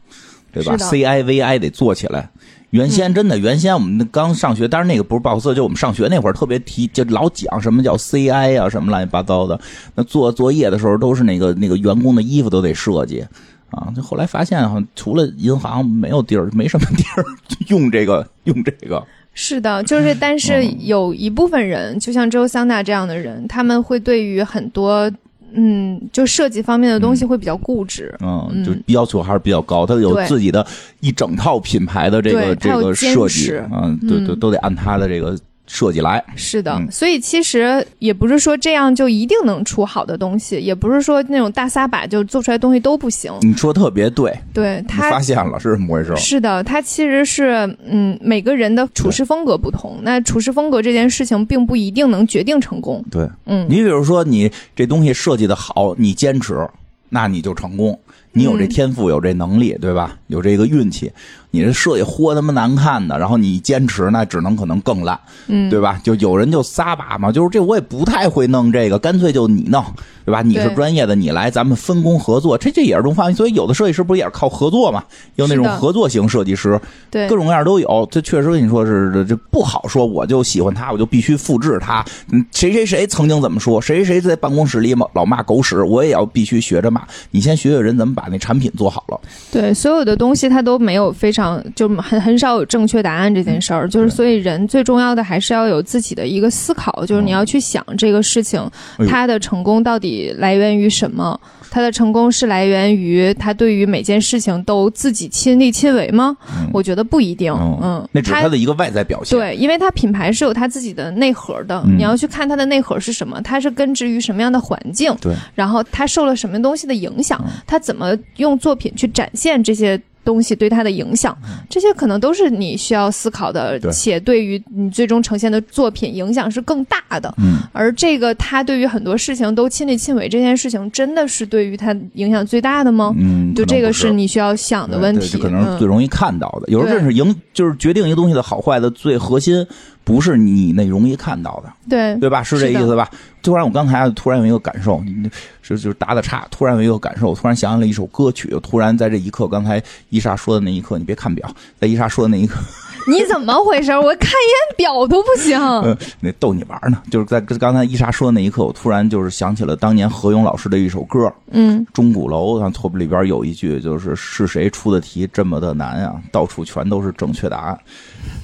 对吧？CIVI 得做起来。原先真的，原先我们刚上学，当然那个不是报社，就我们上学那会儿特别提，就老讲什么叫 CI 啊，什么乱七八糟的。那做作业的时候都是那个那个员工的衣服都得设计啊。就后来发现，好像除了银行没有地儿，没什么地儿用这个用这个。是的，就是，但是有一部分人，就像周桑娜这样的人，他们会对于很多，嗯，就设计方面的东西会比较固执。嗯，就要求还是比较高，他有自己的一整套品牌的这个这个设计嗯，对对，都得按他的这个设计来。是的，嗯所以其实也不是说这样就一定能出好的东西，也不是说那种大撒把就做出来东西都不行。你说特别对，对他发现了是怎么回事？是的，他其实是嗯，每个人的处事风格不同，那处事风格这件事情并不一定能决定成功。对，嗯，你比如说你这东西设计的好，你坚持，那你就成功。你有这嗯天赋，有这能力，对吧？有这个运气，你这设计豁他妈难看的，然后你坚持，那只能可能更烂，嗯，对吧？就有人就撒把嘛，就是这我也不太会弄这个，干脆就你弄，对吧？你是专业的，你来，咱们分工合作，这这也是种方案。所以有的设计师不是也是靠合作嘛？有那种合作型设计师，对各种各样都有。这确实跟你说是这这不好说，我就喜欢他，我就必须复制他。嗯，谁谁谁曾经怎么说，谁谁谁在办公室里老老骂狗屎，我也要必须学着骂。你先学学人怎么把那产品做好了。对，所有的东西它都没有非常就很很少有正确答案这件事儿，就是所以人最重要的还是要有自己的一个思考，就是你要去想这个事情哎它的成功到底来源于什么。它的成功是来源于他对于每件事情都自己亲力亲为吗？嗯我觉得不一定。嗯嗯，那只是他的一个外在表现。对，因为他品牌是有他自己的内核的，嗯你要去看他的内核是什么，他是根植于什么样的环境，对，然后他受了什么东西的影响，嗯它怎么用作品去展现这些。东西对他的影响，这些可能都是你需要思考的，且对于你最终呈现的作品影响是更大的。嗯，而这个他对于很多事情都亲力亲为，这件事情真的是对于他影响最大的吗？嗯，就这个是你需要想的问题。可能是最嗯容易看到的。有时候对这是影，就是决定一个东西的好坏的最核心，不是你那容易看到的，对对吧？是这意思吧？突然，我刚才突然有一个感受，你是就是打打岔，突然有一个感受，我突然想起了一首歌曲，突然在这一刻，刚才伊莎说的那一刻，你别看表，在伊莎说的那一刻，你怎么回事？我看一眼表都不行。呃，那逗你玩呢，就是在刚才伊莎说的那一刻，我突然就是想起了当年何勇老师的一首歌，嗯，钟鼓楼，然后后边里边有一句就是是谁出的题这么的难啊？到处全都是正确答案。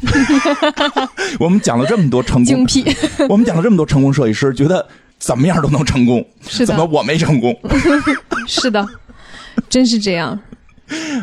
我们讲了这么多成功，精辟，我们讲了这么多成功设计师，觉得怎么样都能成功，是，怎么我没成功？是的，真是这样。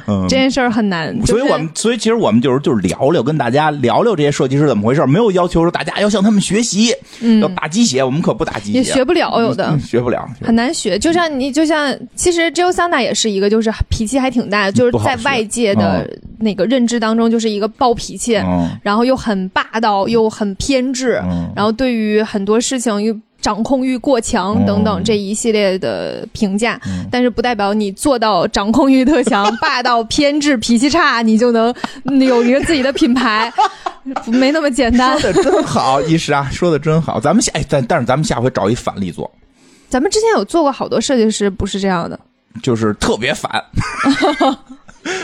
嗯。这，件事儿很难，就是所以我们所以其实我们就是就是聊聊，跟大家聊聊这些设计师怎么回事，没有要求说大家要向他们学习，嗯。要打鸡血，我们可不打鸡血，也学不了，有的。嗯学不了，很难学。就像你，就像其实娜也是一个，就是脾气还挺大，就是在外界的那个认知当中，就是一个暴脾气，嗯。然后又很霸道，又很偏执，嗯。然后对于很多事情又掌控欲过强嗯等等这一系列的评价，嗯但是不代表你做到掌控欲特强、霸道、偏执、脾气差，你就能有一个自己的品牌，没那么简单。说的真好，伊莎 说的真好，咱们下哎，但但是咱们下回找一反例做。咱们之前有做过好多设计师不是这样的，就是特别反，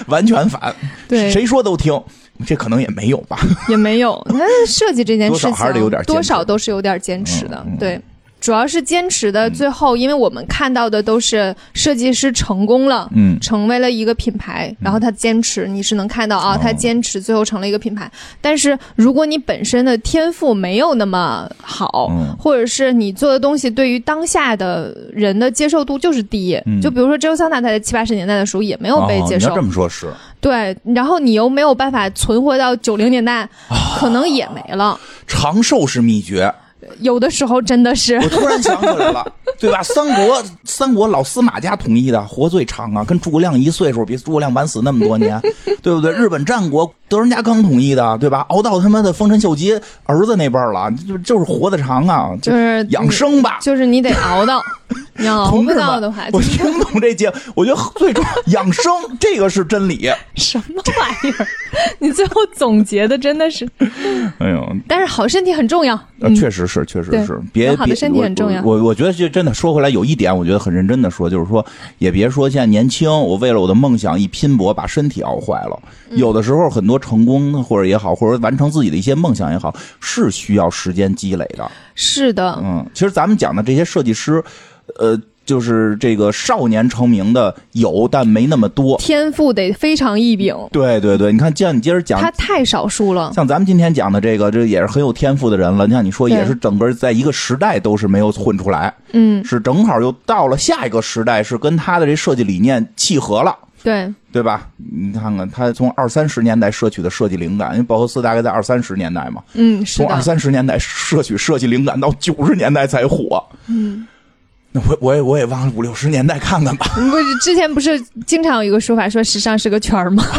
完全反，对，谁说都听。这可能也没有吧，也没有。那设计这件事情，多少还是有点多少都是有点坚持的，对。主要是坚持的，最后，因为我们看到的都是设计师成功了，嗯。成为了一个品牌，然后他坚持，你是能看到啊，哦。他坚持最后成了一个品牌。但是如果你本身的天赋没有那么好，嗯。或者是你做的东西对于当下的人的接受度就是低，嗯。就比如说周桑塔他在七八十年代的时候也没有被接受，这么说，是。对，然后你又没有办法存活到九零年代，可能也没了。长寿是秘诀，有的时候真的是我突然想起来了，对吧？三国三国老司马家统一的，活最长啊，跟诸葛亮一岁数，比诸葛亮晚死那么多年，对不对？日本战国德仁家康统一的，对吧？熬到他妈的丰臣秀吉儿子那辈儿了，就就是活得长啊，就是养生吧。就是你得熬到，你要熬不到的话，，我就是听懂这节，我觉得最重要养生这个是真理。什么玩意儿？你最后总结的真的是，哎呦，但是好身体很重要。呃，嗯。确实是，确实是，别好的别身体很重要。我我我觉得这真的说回来，有一点我觉得很认真的说，就是说，也别说现在年轻，我为了我的梦想一拼搏，把身体熬坏了。嗯。有的时候很多成功或者也好，或者完成自己的一些梦想也好，是需要时间积累的。是的，嗯，其实咱们讲的这些设计师，呃，就是这个少年成名的有，但没那么多。天赋得非常异禀，对对对，你看，像你接着讲他太少数了。像咱们今天讲的这个，这也是很有天赋的人了。你像你说，也是整个在一个时代都是没有混出来，嗯，是正好又到了下一个时代，是跟他的这设计理念契合了。对，对吧？你看看他从二三十年代摄取的设计灵感，因为包豪斯大概在二三十年代嘛，嗯，是从二，三十年代摄取设计灵感到九十年代才火。嗯，那我我也我也忘了五六十年代看看吧。不是之前不是经常有一个说法说时尚是个圈儿吗？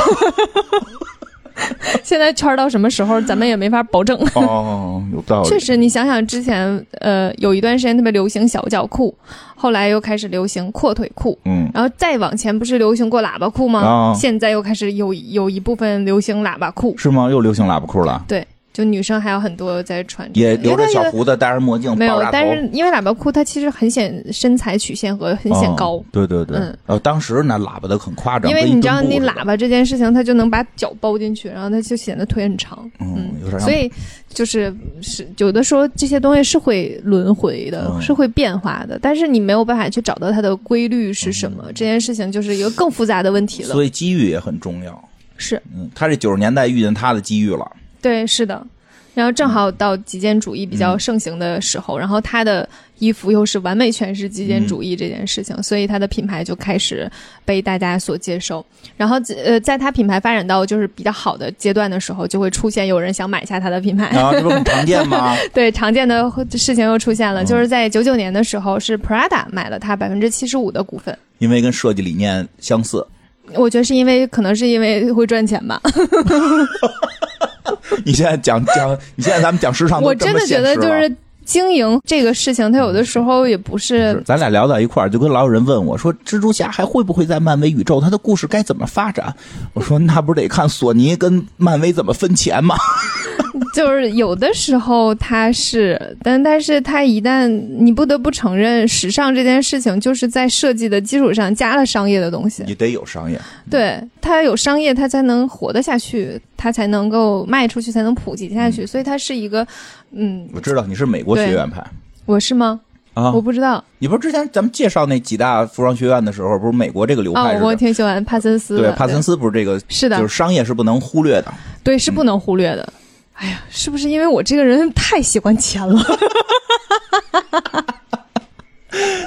现在圈儿到什么时候，咱们也没法保证。哦，有道理。确实，你想想之前，呃，有一段时间特别流行小脚裤，后来又开始流行阔腿裤，嗯，然后再往前不是流行过喇叭裤吗？啊现在又开始有有一部分流行喇叭裤，是吗？又流行喇叭裤了，对，就女生还有很多在穿这个，也留着小胡子，戴着墨镜，没有但是因为喇叭裤它其实很显身材曲线和很显高。哦对对对，嗯呃，当时那喇叭的很夸张，因为你知道，你墩布似的喇叭这件事情，它就能把脚包进去，然后它就显得腿很长。嗯，有点像所以就是是有的时候这些东西是会轮回的，嗯是会变化的，但是你没有办法去找到它的规律是什么，这件事情就是一个更复杂的问题了。嗯所以机遇也很重要。是嗯，他这九十年代遇见他的机遇了，对，是的。然后正好到极简主义比较盛行的时候，然后他的衣服又是完美诠释极简主义这件事情，所以他的品牌就开始被大家所接受。然后呃，在他品牌发展到就是比较好的阶段的时候，就会出现有人想买下他的品牌。啊，这不很常见吗？对，常见的事情又出现了，嗯就是在九九年的时候，是 Prada 买了他百分之七十五的股份。因为跟设计理念相似。我觉得是因为，可能是因为会赚钱吧。你现在讲讲，你现在咱们讲时尚我真的觉得，就是经营这个事情，它有的时候也不是是咱俩聊到一块儿，就跟老有人问我说，蜘蛛侠还会不会在漫威宇宙？他的故事该怎么发展？我说那不是得看索尼跟漫威怎么分钱吗？就是有的时候它是，但但是它一旦你不得不承认，时尚这件事情就是在设计的基础上加了商业的东西。你得有商业。对，它有商业，它才能活得下去，它才能够卖出去，才能普及下去。所以它是一个，嗯，我知道你是美国学院派我是吗？啊我，不知道。你不是之前咱们介绍那几大服装学院的时候，不是美国这个流哦派，是的？我挺喜欢帕森斯。对，帕森斯不是这个，是的，就是商业是不能忽略的。对，是不能忽略的。哎呀，是不是因为我这个人太喜欢钱了？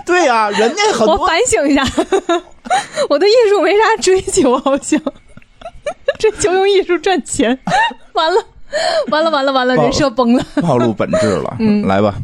对呀、人家很多我反省一下，我对艺术没啥追求，好像 追求用艺术赚钱。完了，完了，完了，完了，人设崩了。暴露本质了。嗯来吧，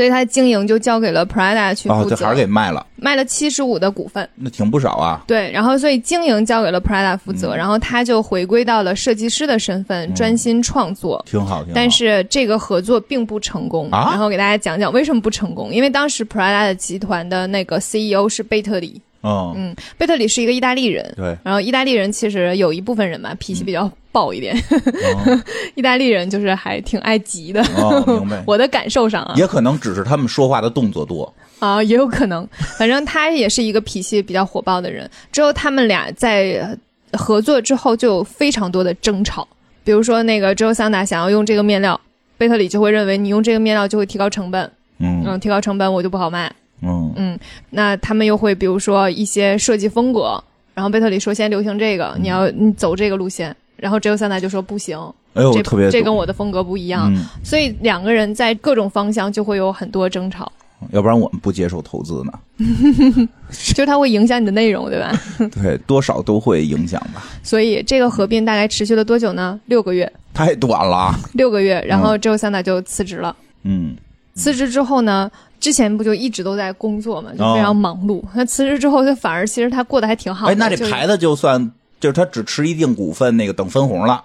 所以他经营就交给了 Prada 去哦，负责，这还是给卖了，卖了七十五的股份。那挺不少啊。对，然后所以经营交给了 Prada 负嗯责，然后他就回归到了设计师的身份，专心创作。挺好，挺好。但是这个合作并不成功，啊然后给大家讲讲为什么不成功。因为当时 Prada 的集团的那个 CEO 是贝特里，嗯，嗯，贝特里是一个意大利人，对，然后意大利人其实有一部分人吧脾气比较暴一点，哦 意大利人就是还挺爱急的。哦，明白。我的感受上啊也可能只是他们说话的动作多。啊也有可能，反正他也是一个脾气比较火爆的人。之后他们俩在呃合作之后就有非常多的争吵，比如说那个之后桑达想要用这个面料，贝特里就会认为你用这个面料就会提高成本，嗯嗯，提高成本我就不好卖。嗯嗯，那他们又会比如说一些设计风格，然后贝特里说先流行这个，你要你走这个路线，然后只有桑达就说不行，哎呦，这特别这跟我的风格不一样，嗯，所以两个人在各种方向就会有很多争吵，要不然我们不接受投资呢。就是它会影响你的内容，对吧？对，多少都会影响吧。所以这个合并大概持续了多久呢？六个月，太短了。六个月，然后之后桑达就辞职了。嗯，辞职之后呢，之前不就一直都在工作嘛，就非常忙碌。那辞职之后，就反而其实他过得还挺好的。哎，那这牌子就算就是他只持一定股份，那个等分红了，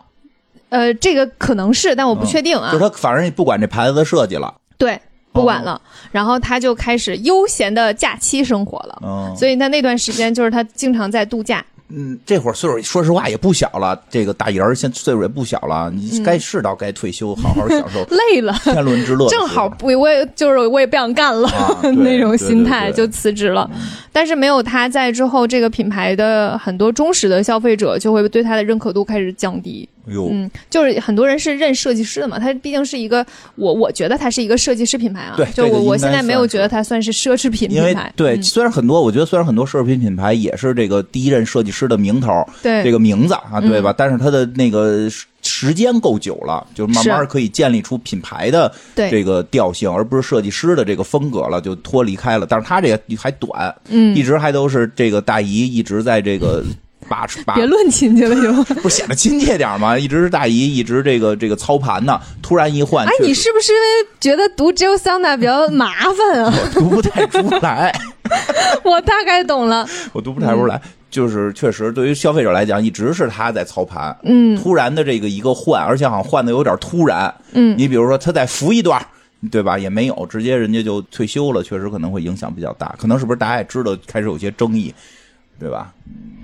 呃，这个可能是，但我不确定啊。就是他反正不管这牌子的设计了。对，不管了。然后他就开始悠闲的假期生活了。嗯，所以他那段时间就是他经常在度假。嗯，这会儿岁数说实话也不小了，这个大爷儿现岁数也不小了，你该是到该退休，好好享受 累了，天伦之乐。正好不我也就是我也不想干了、啊 那种心态就辞职了。但是没有他在之后，这个品牌的很多忠实的消费者就会对他的认可度开始降低。哟，嗯，就是很多人是认设计师的嘛，他毕竟是一个我我觉得他是一个设计师品牌啊。对就我我现在没有觉得它算是奢侈品品牌。对，嗯虽然很多，我觉得虽然很多奢侈品品牌也是这个第一任设计师的名头，对这个名字啊，对吧？嗯但是它的那个时时间够久了，就慢慢可以建立出品牌的对这个调性，而不是设计师的这个风格了，就脱离开了。但是他这个还短，嗯一直还都是这个大姨一直在这个把把别论亲戚了就。不是显得亲切点吗？一直是大姨，一直这个这个操盘呢，突然一换，哎，你是不是因为觉得读 Jill Sanda 比较麻烦啊？我读不太出来。我大概懂了。我读不太出来，就是确实对于消费者来讲，一直是他在操盘。嗯突然的这个一个换，而且好像换的有点突然。嗯，你比如说他再扶一段，对吧？也没有，直接人家就退休了，确实可能会影响比较大。可能是不是大家也知道开始有些争议，对吧？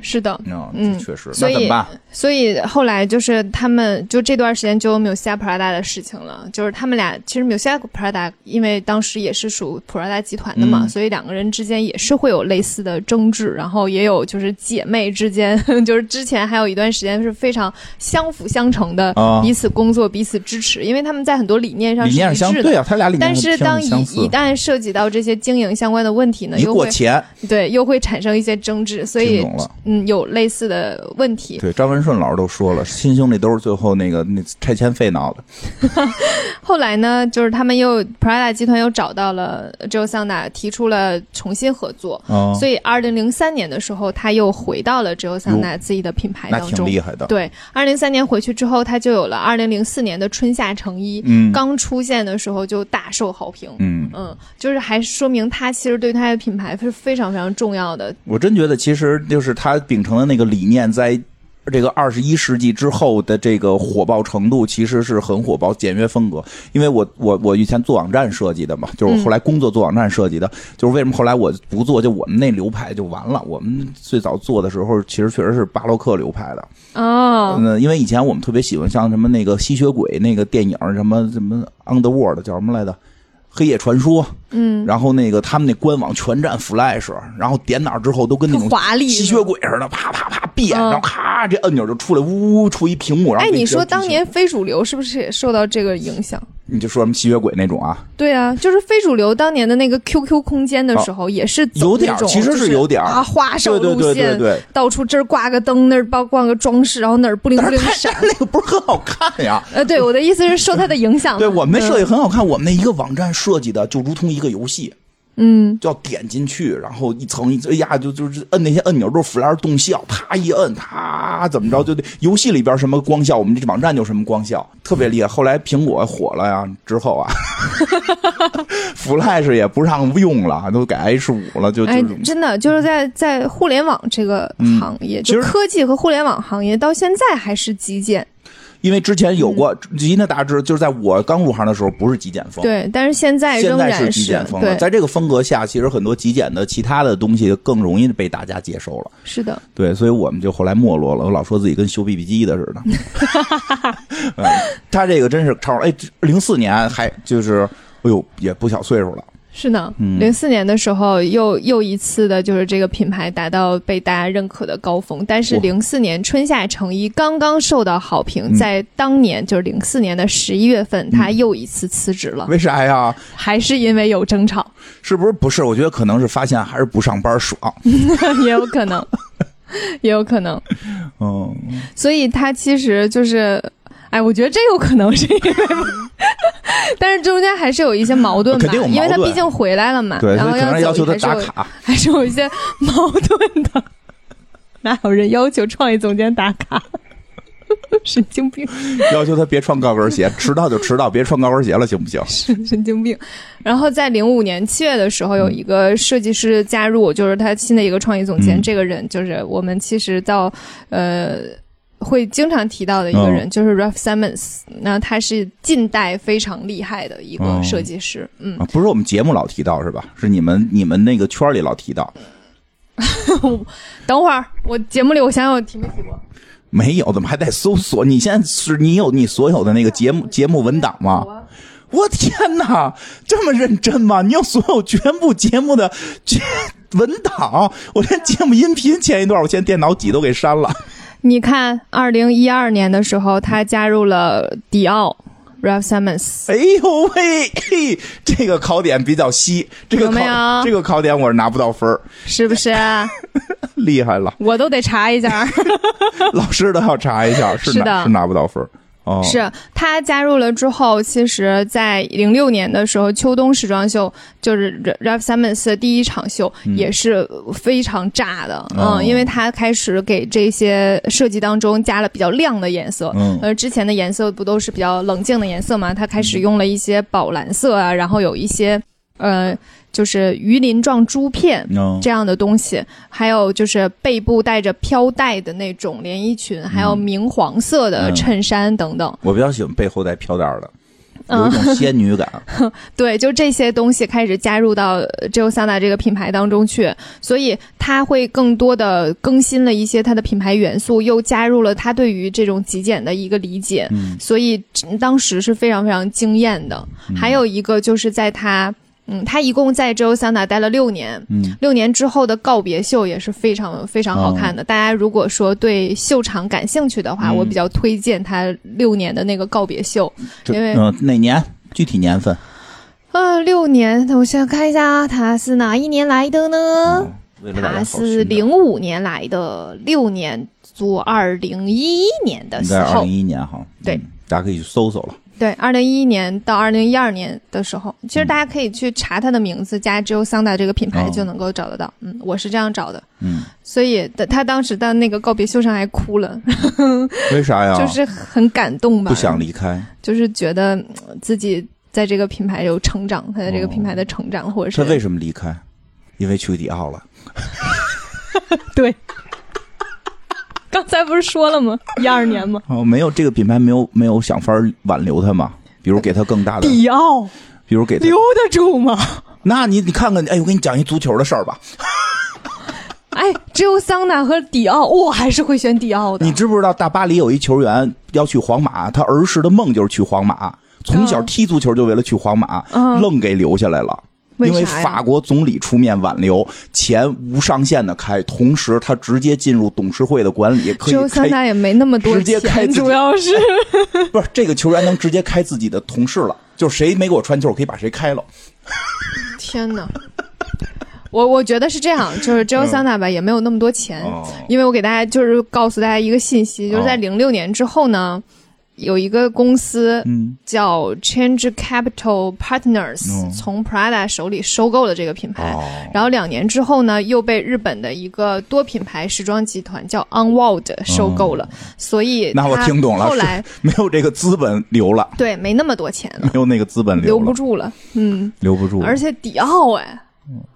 是的。嗯，嗯确实。所以怎么办？所以后来就是他们就这段时间就有 Musia Prada 的事情了，就是他们俩其实 Musia Prada 因为当时也是属 Prada 集团的嘛，嗯所以两个人之间也是会有类似的争执，然后也有就是姐妹之间，就是之前还有一段时间是非常相辅相成的，啊彼此工作、彼此支持，因为他们在很多理念上理念是一致的。上对啊，他俩理念但是当一一旦涉及到这些经营相关的问题呢，一又会过钱，对又会产生一些争执，所以听懂了。嗯有类似的问题。对，张文顺老师都说了，亲兄弟都是最后那个那拆迁费闹的。后来呢，就是他们又 Prada 集团又找到了 Joe Sanda，提出了重新合作。啊，所以，二零零三年的时候，他又回到了 Joe Sanda 自己的品牌那挺当中。厉害的。对，二零零三年回去之后，他就有了二零零四年的春夏成衣，嗯刚出现的时候就大受好评。嗯，嗯，就是还说明他其实对他的品牌是非常非常重要的。我真觉得其实就是他秉承的那个理念，在这个二十一世纪之后的这个火爆程度，其实是很火爆，简约风格。因为我我我以前做网站设计的嘛，就是我后来工作做网站设计的，就是为什么后来我不做，就我们那流派就完了。我们最早做的时候，其实确实是巴洛克流派的。哦，嗯，因为以前我们特别喜欢像什么那个吸血鬼那个电影，什么什么 Underworld 叫什么来着？黑夜传说，嗯，然后那个他们那官网全站 Flash，然后点哪儿之后都跟那种华丽吸血鬼似的，啪啪啪变，嗯然后咔这按钮就出来，呜呜出一屏幕。然后哎，你说当年非主流是不是也受到这个影响？你就说什么吸血鬼那种啊，对啊，就是非主流当年的那个 QQ 空间的时候，也是走有点其实是有点儿啊，花哨对对对路线，对对。到处这儿挂个灯，那儿包挂个装饰，然后哪儿不灵不灵闪。那个不是很好看呀。呃，对，我的意思是受它的影响。对我们那设计嗯很好看，我们那一个网站设计的就如同一个游戏，嗯，就要点进去，然后一层一层，哎呀，就就是摁那些按钮都是 flash 动效，啪一摁，啪怎么着就得游戏里边什么光效，我们这网站就什么光效，特别厉害。后来苹果火了呀，之后啊，flash 也不让用了，都改 H 五了，就就哎，真的就是在在互联网这个行业，嗯其实就科技和互联网行业到现在还是极简。因为之前有过，嗯吉娜大致就是在我刚入行的时候不是极简风。对，但是现在现在是极简风了，在这个风格下，其实很多极简的其他的东西更容易被大家接受了。是的，对，所以我们就后来没落了。我老说自己跟修 BB 机的似的。嗯，他这个真是超哎，零四年还就是，哎呦，也不小岁数了。是呢。嗯零四年的时候，又又一次的就是这个品牌达到被大家认可的高峰。但是哇零四年春夏成衣刚刚受到好评，嗯在当年就是零四年的十一月份，他又一次辞职了，为啥呀？还是因为有争吵，是不是不是？我觉得可能是发现还是不上班爽。也有可能，也有可能。嗯，所以他其实就是，哎，我觉得这有可能是因为，但是中间还是有一些矛盾吧，肯定有矛盾因为他毕竟回来了嘛，对，然后以可能要求他打卡。还是有一些矛盾的。哪有人要求创意总监打卡？神经病，要求他别穿高跟鞋，迟到就迟到，别穿高跟鞋了，行不行？神神经病。然后在零五年七月的时候，有一个设计师加入，就是他新的一个创意总监。嗯这个人就是我们其实到呃会经常提到的一个人，嗯就是 Ralph Simmons。那他是近代非常厉害的一个哦设计师。嗯，啊，不是我们节目老提到是吧？是你们你们那个圈里老提到，等会儿我节目里我想想我提没提过。没有，怎么还在搜索？你现在是你有你所有的那个节目节目文档吗？我我天哪，这么认真吗？你有所有全部节目的这文档，我连节目音频前一段，我现在电脑几都给删了。你看，二零一二年的时候，他加入了迪奥，Ralph Simmons。哎呦喂，嘿，这个考点比较稀，这个考有这个考点我是拿不到分儿是不是？厉害了，我都得查一下。老师都要查一下，是是的拿是拿不到分儿哦，是他加入了之后，其实，在零六年的时候，秋冬时装秀就是 Ralph Simmons 的第一场秀，也是非常炸的。哦嗯，因为他开始给这些设计当中加了比较亮的颜色。嗯呃，之前的颜色不都是比较冷静的颜色嘛？他开始用了一些宝蓝色啊，然后有一些呃，就是鱼鳞状珠片。嗯这样的东西，还有就是背部带着飘带的那种连衣裙，还有明黄色的嗯衬衫等等。我比较喜欢背后带飘带儿的，嗯有一种仙女感。对，就这些东西开始加入到 j o s a n a 这个品牌当中去，所以它会更多的更新了一些它的品牌元素，又加入了它对于这种极简的一个理解，嗯所以嗯当时是非常非常惊艳的。还有一个就是在它。嗯，他一共在 a n a 待了六年，嗯六年之后的告别秀也是非常非常好看的。大家如果说对秀场感兴趣的话，嗯我比较推荐他六年的那个告别秀。因为嗯、哪年具体年份？呃，六年，我先看一下，他是哪一年来的呢？他是零五年来的，六年做二零一一年的时候二零，一一年哈。对嗯大家可以去搜搜了。对，二零一一年到二零一二年的时候，其实嗯大家可以去查他的名字加 j o s a n a 这个品牌哦就能够找得到。嗯，我是这样找的，嗯，所以的他当时在那个告别秀上还哭了，为啥呀？就是很感动吧，不想离开。就是觉得嗯自己在这个品牌有成长，他在这个品牌的成长，或者是他为什么离开？因为去迪奥了。对。刚才不是说了吗？一二年吗？哦，没有这个品牌没有没有想法挽留他嘛？比如给他更大的，迪奥比如给他留，得住吗？那你你看看，哎，我给你讲一足球的事儿吧。哎，只有桑拿和迪奥，我还是会选迪奥的。你知不知道大巴黎有一球员要去皇马，他儿时的梦就是去皇马，从小嗯踢足球就为了去皇马，嗯愣给留下来了。因为法国总理出面挽留，钱无上限的开，同时他直接进入董事会的管理，可以开拿也没那么多直接开钱，主要是不是这个球员能直接开自己的同事了，就是谁没给我传球，我可以把谁开了。天哪！我我觉得是这样，就是只有桑拿吧，也没有那么多钱，哦因为我给大家就是告诉大家一个信息，就是在哦零六年之后呢，有一个公司嗯。叫 Change Capital Partners，、哦。从 Prada 手里收购了这个品牌。哦，然后两年之后呢，又被日本的一个多品牌时装集团叫 Onward 收购了，所以哦那我听懂了后来没有这个资本留了，对没那么多钱了。没，有那个资本留留，不住了。嗯，留不住，而且迪奥哎，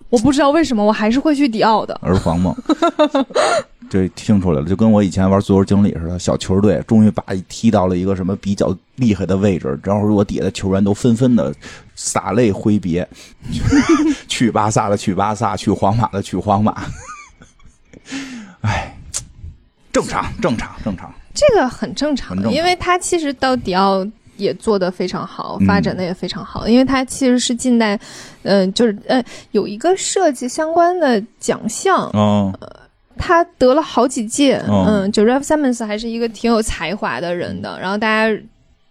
我不知道为什么我还是会去迪奥的。儿皇梦。这听出来了，就跟我以前玩足球经理似的，小球队终于把踢到了一个什么比较厉害的位置，然后我底下的球员都纷纷的洒泪挥别，去巴萨的去巴萨，去皇马的去皇马。哎，正常，正常，正常。这个很正常很正，常因为他其实到迪奥也做得非常好，嗯发展的也非常好，因为它其实是近代，嗯、就是呃有一个设计相关的奖项，哦，他得了好几届，哦嗯，就 Ralph Simmons 还是一个挺有才华的人的，然后大家。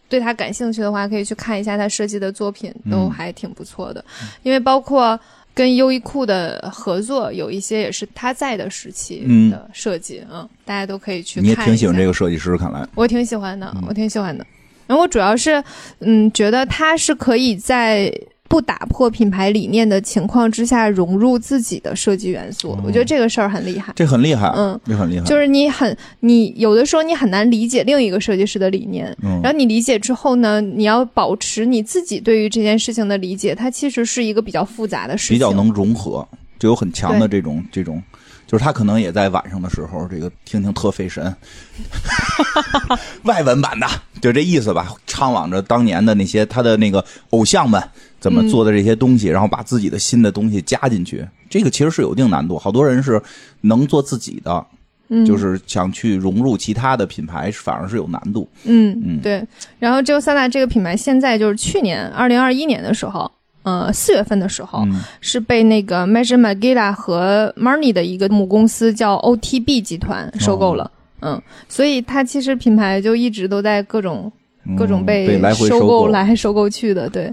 对他感兴趣的话，可以去看一下他设计的作品，都嗯还挺不错的。因为包括跟优衣库的合作，有一些也是他在的时期嗯的设计，嗯大家都可以去看你也。挺喜欢这个设计师，看来。我挺喜欢的，嗯我挺喜欢的。然后我主要是，嗯，觉得他是可以在不打破品牌理念的情况之下融入自己的设计元素。我觉得这个事儿很厉害。这很厉害，嗯，这很厉害，就是你很你有的时候你很难理解另一个设计师的理念，嗯。然后你理解之后呢，你要保持你自己对于这件事情的理解，它其实是一个比较复杂的事情，比较能融合，就有很强的这种这种，就是他可能也在晚上的时候，这个听听特费神，外文版的，就这意思吧，畅往着当年的那些他的那个偶像们怎么做的这些东西，然后把自己的新的东西加进去，这个其实是有一定难度，好多人是能做自己的。嗯就是想去融入其他的品牌，反而是有难度。嗯嗯对。然后 j o 三大这个品牌现在就是去年二零二一年的时候。呃，四月份的时候、嗯是被那个 Measure Magilla 和 Marni 的一个母公司叫 OTB 集团收购了。嗯，所以它其实品牌就一直都在各种各种嗯被收购购来收购去的，对。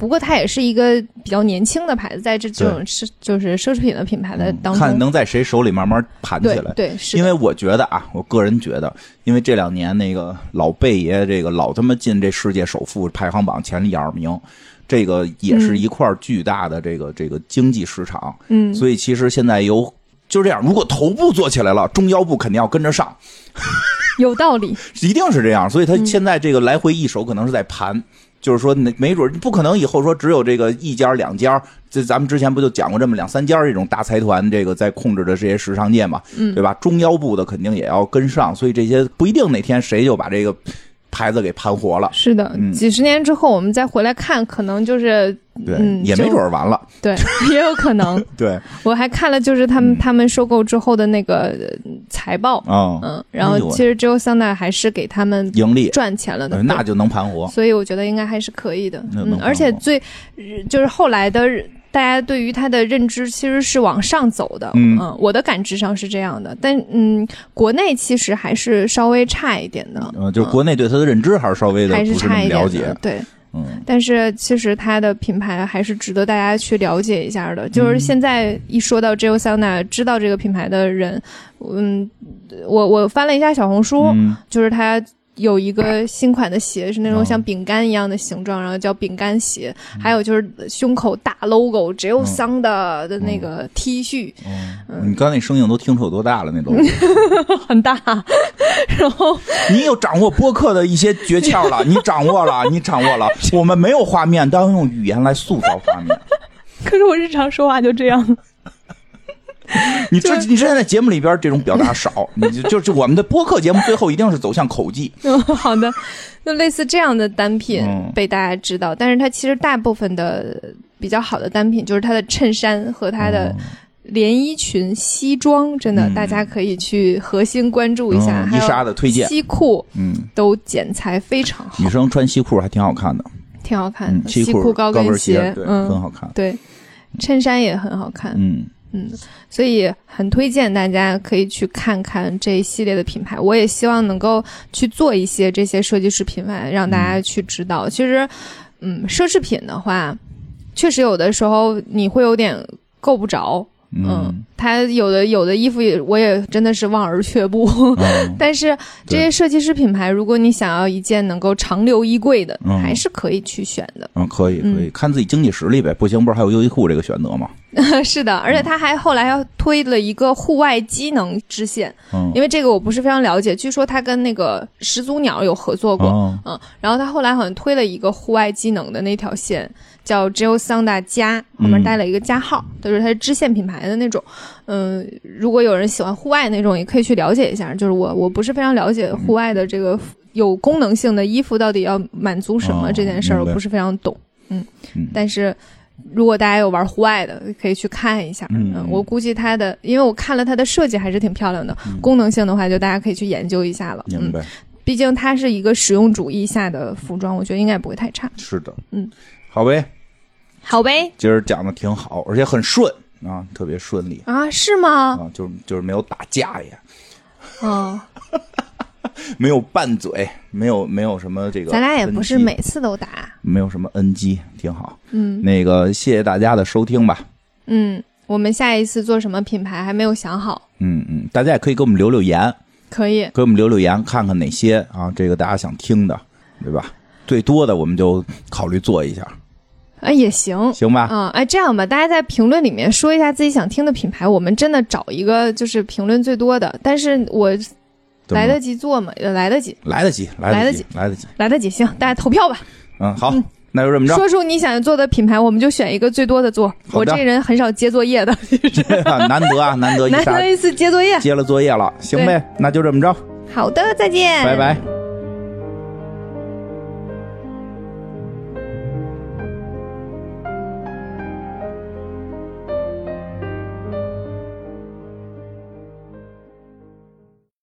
不过它也是一个比较年轻的牌子，在这这种是就是奢侈品的品牌的当中，嗯看能在谁手里慢慢盘起来。对是，因为我觉得啊，我个人觉得，因为这两年那个老贝爷这个老他妈进这世界首富排行榜前一二名，这个也是一块巨大的这个、这个经济市场。嗯，所以其实现在有就这样，如果头部做起来了，中腰部肯定要跟着上，有道理，一定是这样。所以他嗯现在这个来回一手可能是在盘。就是说，没没准不可能以后说只有这个一家两家，这咱们之前不就讲过这么两三家这种大财团，这个在控制着这些时尚界嘛，嗯对吧？中腰部的肯定也要跟上，所以这些不一定哪天谁就把这个牌子给盘活了，是的，嗯。几十年之后我们再回来看，可能就是对，嗯也没准儿完了，对，也有可能。对，我还看了就是他们、嗯。他们收购之后的那个呃财报，啊、嗯，然后其实只有桑娜还是给他们盈利，赚钱了的，呃那就能盘活，所以我觉得应该还是可以的。嗯，而且最就是后来的大家对于它的认知其实是往上走的。嗯我的感知上是这样的，但嗯，国内其实还是稍微差一点的。嗯，就国内对它的认知还是稍微的还是差一点了解，对。嗯但是其实它的品牌还是值得大家去了解一下的。就是嗯现在一说到 j o Sauna，知道这个品牌的人，嗯，我我翻了一下小红书，嗯就是它有一个新款的鞋，是那种哦像饼干一样的形状，然后叫饼干鞋。还有就是胸口大 logo 只有桑的的那个 T 恤，嗯，你刚才那声音都听出有多大了，那都。很大。然后 你有掌握播客的一些诀窍了，你掌握了，你掌握了。我们没有画面，但要用语言来塑造画面。可是我日常说话就这样。你之你之前在节目里边这种表达少，你就就是我们的播客节目最后一定是走向口技。嗯，好的，就类似这样的单品嗯被大家知道，但是它其实大部分的比较好的单品就是它的衬衫和它的连衣裙、西装，真的、嗯大家可以去核心关注一下。伊莎的推荐，西裤嗯，都剪裁非常好女，生穿西裤还挺好看的，挺好看嗯，的。西裤高跟鞋，对，嗯，很好看。对，衬衫也很好看。嗯，嗯，所以很推荐大家可以去看看这一系列的品牌。我也希望能够去做一些这些设计师品牌，让大家去知道。其实，嗯，奢侈品的话，确实有的时候你会有点够不着。嗯，它有的有的衣服也我也真的是望而却步。嗯 但是这些设计师品牌，如果你想要一件能够长留衣柜的，嗯还是可以去选的。嗯，可以可以，嗯看自己经济实力呗。不行，不是还有优衣库这个选择吗？是的，而且他还后来要推了一个户外机能支线，嗯，因为这个我不是非常了解，据说他跟那个始祖鸟有合作过，哦嗯，然后他后来好像推了一个户外机能的那条线，叫 Geo Sonda 加，后面带了一个加号，就是它是支线品牌的那种。嗯，如果有人喜欢户外那种，也可以去了解一下。就是我我不是非常了解户外的这个有功能性的衣服到底要满足什么哦这件事儿，我不是非常懂。嗯嗯，但是。如果大家有玩户外的，可以去看一下。嗯嗯，我估计它的，因为我看了它的设计还是挺漂亮的，功能性的话，就大家可以去研究一下了。嗯，明白，毕竟它是一个实用主义下的服装，我觉得应该不会太差。是的，嗯，好呗，好呗，今儿讲的挺好，而且很顺啊，特别顺利。啊，是吗？啊，就是就是没有打架也，嗯，没有拌嘴，没有没有什么这个，咱俩也不是每次都打。没有什么 NG，挺好。嗯那个谢谢大家的收听吧。嗯，我们下一次做什么品牌还没有想好，嗯嗯，大家也可以给我们留留言，可以。给我们留留言，看看哪些啊，这个大家想听的，对吧？最多的我们就考虑做一下。哎，也行。行吧？啊、哎，这样吧，大家在评论里面说一下自己想听的品牌，我们真的找一个就是评论最多的，但是我来得及做吗？也来得及，来得及，来得及来得及，来得及。行，大家投票吧，嗯，好，那就这么着。说出你想做的品牌，我们就选一个最多的做。我这人很少接作业的，难得啊，难得 难得一次接作业。接了作业了，行呗，那就这么着，好的，再见，拜拜。